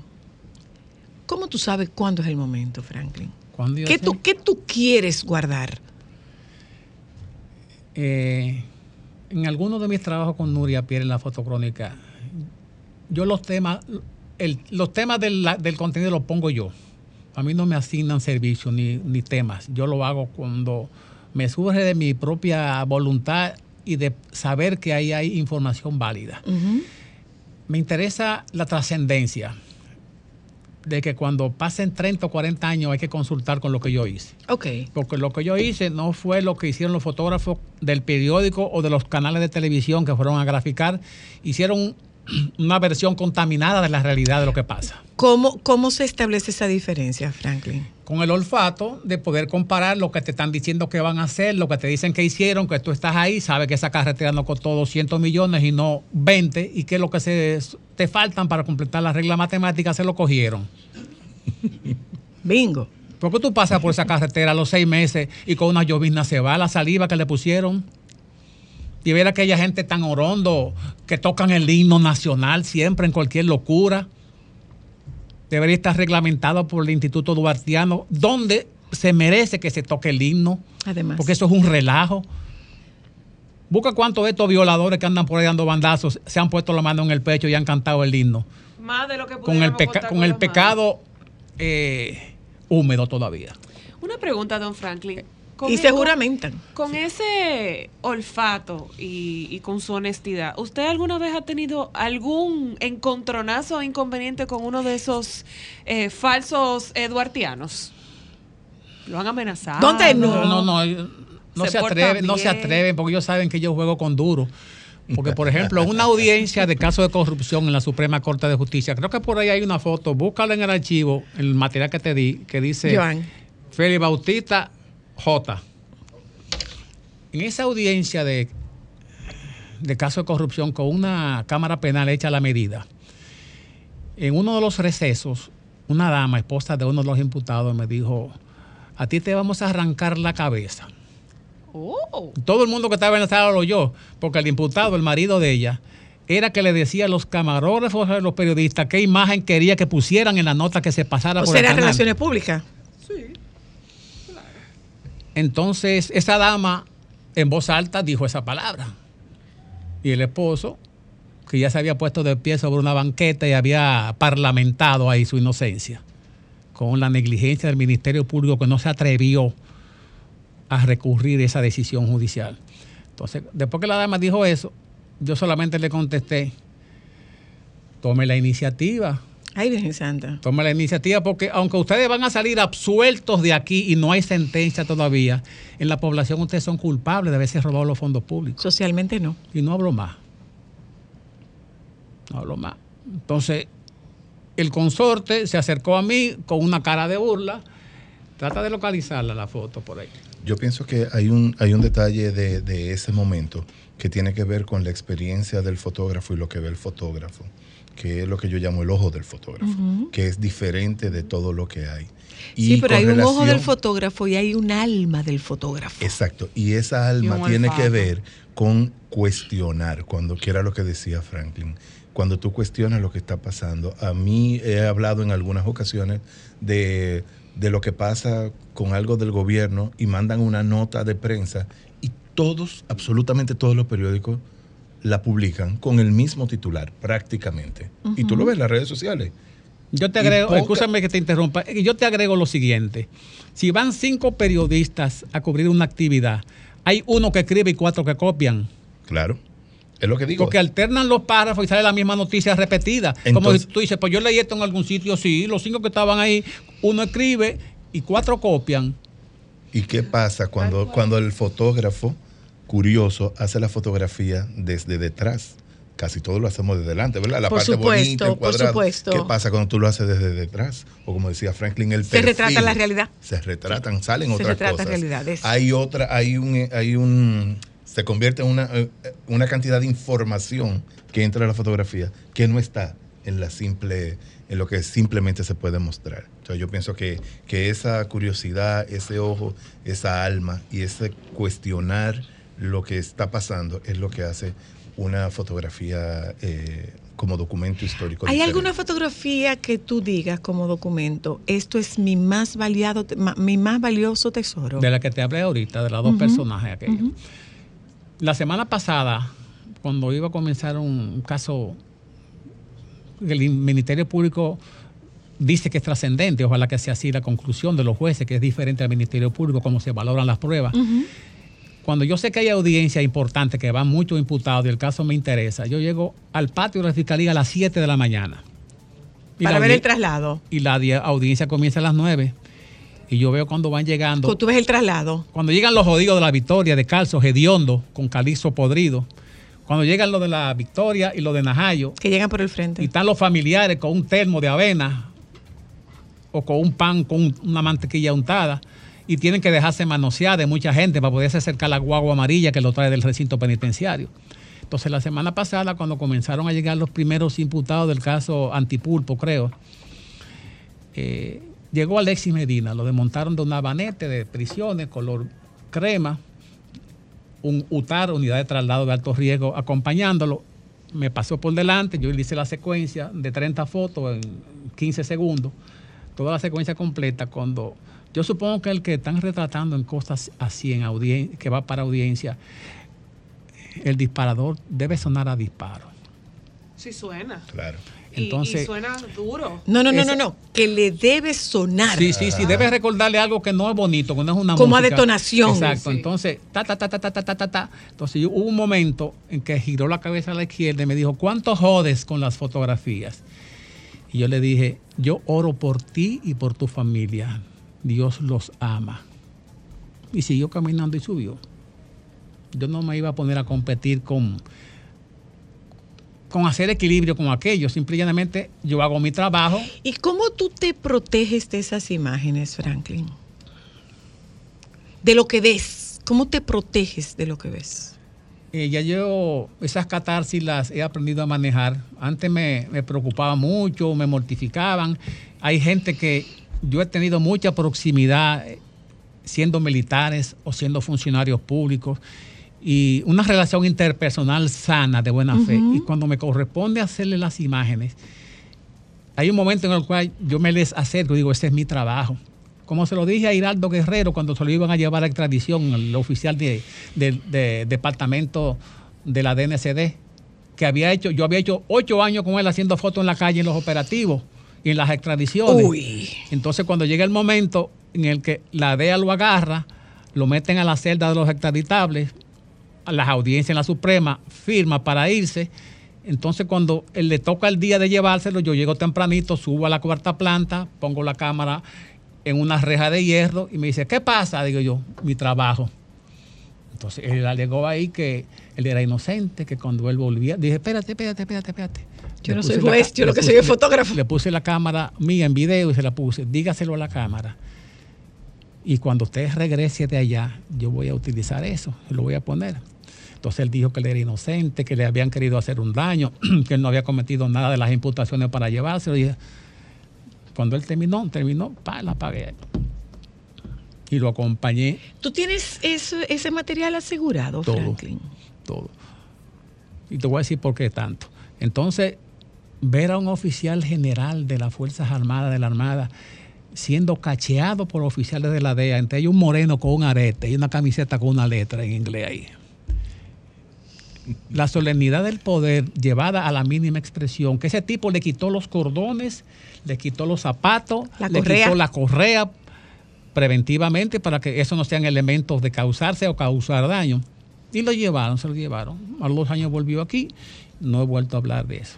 ¿cómo tú sabes cuándo es el momento, Franklin? ¿Cuándo yo ¿Qué tú, ¿Qué tú quieres guardar? Eh, en algunos de mis trabajos con Nuria Pierre en la fotocrónica, yo los temas, el- los temas del, del contenido los pongo yo. A mí no me asignan servicios ni, ni temas. Yo lo hago cuando me surge de mi propia voluntad y de saber que ahí hay información válida. Me interesa la trascendencia de que cuando pasen 30 o 40 años hay que consultar con lo que yo hice. Ok. Porque lo que yo hice no fue lo que hicieron los fotógrafos del periódico o de los canales de televisión que fueron a graficar. Hicieron una versión contaminada de la realidad de lo que pasa. ¿Cómo, ¿Cómo se establece esa diferencia, Franklin? Con el olfato de poder comparar lo que te están diciendo que van a hacer, lo que te dicen que hicieron, que tú estás ahí, sabes que esa carretera no costó 200 millones y no 20, y que lo que se, te faltan para completar la regla matemática se lo cogieron. Bingo. Porque tú pasas por esa carretera a los seis meses y con una llovizna se va la saliva que le pusieron. Y ver a aquella gente tan orondo que tocan el himno nacional siempre en cualquier locura. Debería estar reglamentado por el Instituto Duartiano, donde se merece que se toque el himno. Además. Porque eso es un relajo. Busca cuántos de estos violadores que andan por ahí dando bandazos se han puesto la mano en el pecho y han cantado el himno. Más de lo que Con el, peca- contar con el pecado eh, húmedo todavía. Una pregunta, don Franklin. Con Y el- se juramentan. Con ese olfato y, y con su honestidad, ¿usted alguna vez ha tenido algún encontronazo o inconveniente con uno de esos eh, falsos eduartianos? ¿Lo han amenazado? ¿Dónde No, no, no. eh, No se, atreven, no se atreven porque ellos saben que yo juego con duro. Porque, por ejemplo, una audiencia de caso de corrupción en la Suprema Corte de Justicia, creo que por ahí hay una foto, búscala en el archivo, el material que te di, que dice Joan. Félix Bautista J. En esa audiencia de, de caso de corrupción con una Cámara Penal hecha a la medida, en uno de los recesos, una dama, esposa de uno de los imputados, me dijo, a ti te vamos a arrancar la cabeza. Oh. Todo el mundo que estaba en la sala lo oyó, porque el imputado, el marido de ella, era que le decía a los camarógrafos, a los periodistas, qué imagen quería que pusieran en la nota que se pasara O por sea, el canal. relaciones públicas. Entonces, esa dama en voz alta dijo esa palabra. Y el esposo, que ya se había puesto de pie sobre una banqueta y había parlamentado ahí su inocencia, con la negligencia del Ministerio Público que no se atrevió a recurrir esa decisión judicial. Entonces, después que la dama dijo eso, yo solamente le contesté, tome la iniciativa. Ay, Virgen Santa. Toma la iniciativa porque aunque ustedes van a salir absueltos de aquí y no hay sentencia todavía, en la población ustedes son culpables de haberse robado los fondos públicos. Socialmente no. Y no hablo más. No hablo más. Entonces, el consorte se acercó a mí con una cara de burla. Trata de localizarla la foto por ahí. Yo pienso que hay un, hay un detalle de, de ese momento que tiene que ver con la experiencia del fotógrafo y lo que ve el fotógrafo, que es lo que yo llamo el ojo del fotógrafo, que es diferente de todo lo que hay. Sí, pero hay un ojo del fotógrafo y hay un alma del fotógrafo. Exacto, y esa alma Y tiene que ver con cuestionar, cuando que era lo que decía Franklin, cuando tú cuestionas lo que está pasando. A mí he hablado en algunas ocasiones de, de lo que pasa con algo del gobierno y mandan una nota de prensa y todos, absolutamente todos los periódicos la publican con el mismo titular, prácticamente. Y tú lo ves en las redes sociales. Yo te agrego, poca- escúchame que te interrumpa, yo te agrego lo siguiente. Si van cinco periodistas a cubrir una actividad, hay uno que escribe y cuatro que copian. Claro. Es lo que digo. Porque alternan los párrafos y sale la misma noticia repetida. Como si tú dices, pues yo leí esto en algún sitio, sí, los cinco que estaban ahí, uno escribe y cuatro copian. ¿Y qué pasa cuando, cuando el fotógrafo curioso hace la fotografía desde detrás? Casi todo lo hacemos desde delante, ¿verdad? La Por parte supuesto, bonita, el por cuadrado. supuesto. ¿Qué pasa cuando tú lo haces desde detrás? O como decía Franklin, el Se retrata perfil. la realidad. Se retratan, salen Se otras retrata cosas. realidades. Hay otra, hay un, hay un, se convierte en una, eh, una cantidad de información que entra a la fotografía que no está en la simple, en lo que simplemente se puede mostrar. Entonces yo pienso que, que esa curiosidad, ese ojo, esa alma y ese cuestionar lo que está pasando es lo que hace una fotografía eh, como documento histórico. ¿Hay diferente. alguna fotografía que tú digas como documento, esto es mi más valiado, ma- mi más valioso tesoro? De la que te hablé ahorita, de los dos personajes aquellos. La semana pasada, cuando iba a comenzar un, un caso, el Ministerio Público dice que es trascendente, ojalá que sea así la conclusión de los jueces, que es diferente al Ministerio Público, cómo se valoran las pruebas. Cuando yo sé que hay audiencia importante, que van muchos imputados y el caso me interesa, yo llego al patio de la Fiscalía a las 7 de la mañana. Y Para la ver el traslado. Y la di- audiencia comienza a las 9. Y yo veo cuando van llegando. Tú ves el traslado. Cuando llegan los jodidos de la victoria, de calzo, hediondo, con calizo podrido. Cuando llegan los de la victoria y los de Najayo. Que llegan por el frente. Y están los familiares con un termo de avena o con un pan con un- una mantequilla untada. Y tienen que dejarse manosear de mucha gente para poderse acercar la guagua amarilla que lo trae del recinto penitenciario. Entonces, la semana pasada, cuando comenzaron a llegar los primeros imputados del caso Antipulpo, creo, eh, llegó Alexis Medina, lo desmontaron de un abanete de prisiones, color crema, un UTAR, unidad de traslado de alto riesgo, acompañándolo. Me pasó por delante, yo le hice la secuencia de 30 fotos en 15 segundos, toda la secuencia completa. Cuando yo supongo que el que están retratando en cosas así, en audien que va para audiencia, el disparador debe sonar a disparo. Sí suena. Claro. Entonces- y suena duro. No, no, no, no, no. Que le debe sonar. Sí, sí, sí, debe recordarle algo que no es bonito, que no es una Como a detonación. Exacto, Sí. entonces, ta, ta, ta, ta, ta, ta, ta, ta, ta. Entonces hubo un momento en que giró la cabeza a la izquierda y me dijo, ¿cuánto jodes con las fotografías? Y yo le dije, yo oro por ti y por tu familia. Dios los ama. Y siguió caminando y subió. Yo no me iba a poner a competir con, con hacer equilibrio con aquello. Simple y llanamente yo hago mi trabajo. ¿Y cómo tú te proteges de esas imágenes, Franklin? De lo que ves. ¿Cómo te proteges de lo que ves? Eh, ya yo esas catarsis las he aprendido a manejar. Antes me, me preocupaba mucho, me mortificaban. Hay gente que yo he tenido mucha proximidad eh, siendo militares o siendo funcionarios públicos y una relación interpersonal sana de buena fe. Y cuando me corresponde hacerle las imágenes, hay un momento en el cual yo me les acerco y digo, ese es mi trabajo. Como se lo dije a Hiraldo Guerrero cuando se lo iban a llevar a extradición, el oficial de, de- de departamento de la DNCD, que había hecho, yo había hecho ocho años con él haciendo fotos en la calle en los operativos y en las extradiciones. Uy. Entonces cuando llega el momento en el que la DEA lo agarra, lo meten a la celda de los extraditables, a las audiencias en la Suprema, firma para irse, Entonces cuando él le toca el día de llevárselo, yo llego tempranito, subo a la cuarta planta, pongo la cámara en una reja de hierro y me dice, ¿qué pasa? Digo yo, mi trabajo. Entonces él alegó ahí que él era inocente, que cuando él volvía, dije, espérate, espérate, espérate, espérate. Yo no soy juez, yo lo que soy es fotógrafo. Le puse la cámara mía en video y se la puse, dígaselo a la cámara. Y cuando usted regrese de allá, yo voy a utilizar eso, lo voy a poner. Entonces él dijo que él era inocente, que le habían querido hacer un daño, *clears throat* que él no había cometido nada de las imputaciones para llevárselo. Y cuando él terminó, terminó, pa, la pagué. Y lo acompañé ¿Tú tienes eso, ese material asegurado, todo, Franklin? todo. Y te voy a decir por qué tanto. Entonces, ver a un oficial general de las Fuerzas Armadas, de la Armada, siendo cacheado por oficiales de la DEA, entre ellos un moreno con un arete y una camiseta con una letra en inglés ahí. La solemnidad del poder llevada a la mínima expresión, que ese tipo le quitó los cordones, le quitó los zapatos, La le correa. quitó la correa preventivamente para que eso no sean elementos de causarse o causar daño. Y lo llevaron, se lo llevaron. A los dos años volvió aquí, no he vuelto a hablar de eso.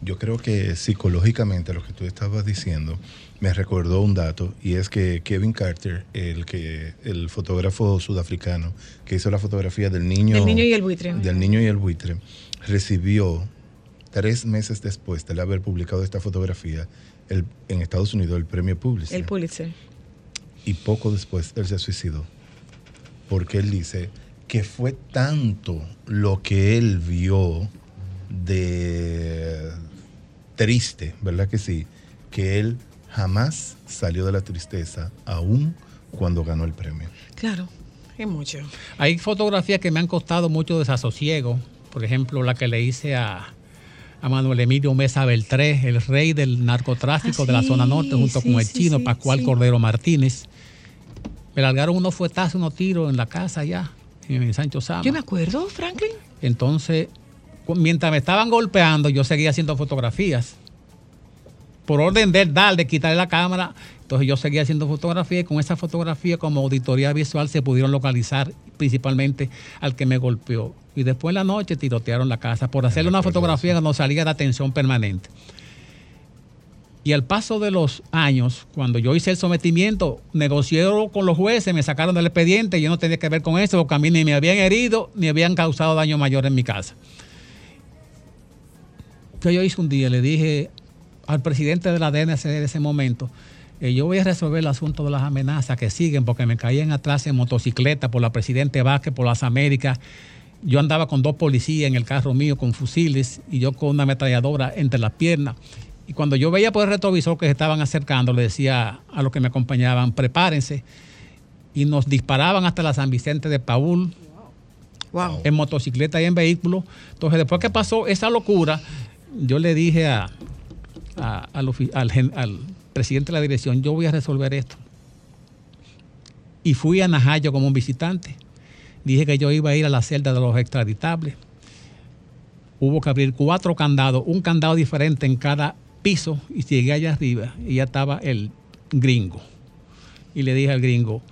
Yo creo que psicológicamente lo que tú estabas diciendo me recordó un dato y es que Kevin Carter, el que el fotógrafo sudafricano que hizo la fotografía del niño Del niño y el buitre. del niño y el buitre recibió tres meses después de haber publicado esta fotografía el- en Estados Unidos el premio Pulitzer El Pulitzer. y poco después él se suicidó. Porque él dice que fue tanto lo que él vio de triste, ¿verdad que sí? Que él jamás salió de la tristeza, aún cuando ganó el premio. Claro, es mucho. Hay fotografías que me han costado mucho desasosiego. Por ejemplo, la que le hice a, a Manuel Emilio Mesa Beltré, el rey del narcotráfico Ah, de la sí, zona norte, junto sí, con el sí, chino sí, Pascual sí. Cordero Martínez. Me largaron unos fuetazos, unos tiros en la casa allá, en el Sancho Sama. Yo me acuerdo, Franklin. Entonces, mientras me estaban golpeando, yo seguía haciendo fotografías. Por orden de dar, de quitarle la cámara. Entonces yo seguía haciendo fotografías y con esa fotografía como auditoría visual se pudieron localizar principalmente al que me golpeó. Y después en la noche tirotearon la casa por hacerle una fotografía que no salía de atención permanente. Y al paso de los años, cuando yo hice el sometimiento, negocié con los jueces, me sacaron del expediente, yo no tenía que ver con eso, porque a mí ni me habían herido, ni habían causado daño mayor en mi casa. Que yo hice un día, le dije al presidente de la DNC de ese momento, eh, yo voy a resolver el asunto de las amenazas que siguen, porque me caían atrás en motocicleta por la Presidente Vázquez, por las Américas. Yo andaba con dos policías en el carro mío con fusiles y yo con una ametralladora entre las piernas. Y cuando yo veía por el retrovisor que se estaban acercando, le decía a los que me acompañaban, prepárense. Y nos disparaban hasta la San Vicente de Paul, en motocicleta y en vehículo. Entonces, después que pasó esa locura, yo le dije al, al presidente de la dirección, yo voy a resolver esto. Y fui a Najayo como un visitante. Dije que yo iba a ir a la celda de los extraditables. Hubo que abrir cuatro candados, un candado diferente en cada piso, y llegué allá arriba y ya estaba el gringo. Y le dije al gringo,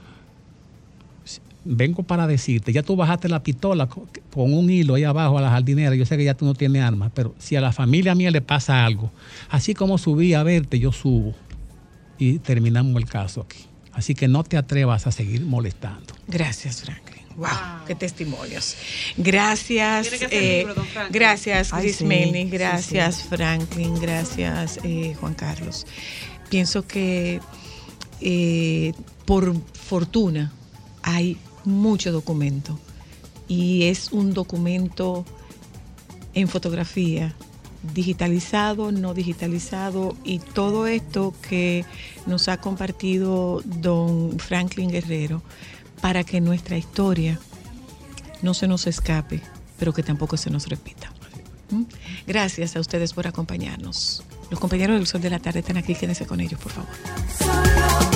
vengo para decirte, ya tú bajaste la pistola co- con un hilo ahí abajo a la jardinera, yo sé que ya tú no tienes armas, pero si a la familia mía le pasa algo, así como subí a verte, yo subo y terminamos el caso aquí. Así que no te atrevas a seguir molestando. Gracias, Franklin. Wow, qué testimonios. Gracias, eh, libro, gracias, Ay, Chris sí, Melny, sí, gracias, sí. Franklin, gracias, eh, Juan Carlos. Pienso que eh, por fortuna hay mucho documento y es un documento en fotografía, digitalizado, no digitalizado y todo esto que nos ha compartido don Franklin Guerrero para que nuestra historia no se nos escape, pero que tampoco se nos repita. ¿Mm? Gracias a ustedes por acompañarnos. Los compañeros del Sol de la Tarde están aquí, quédense con ellos, por favor.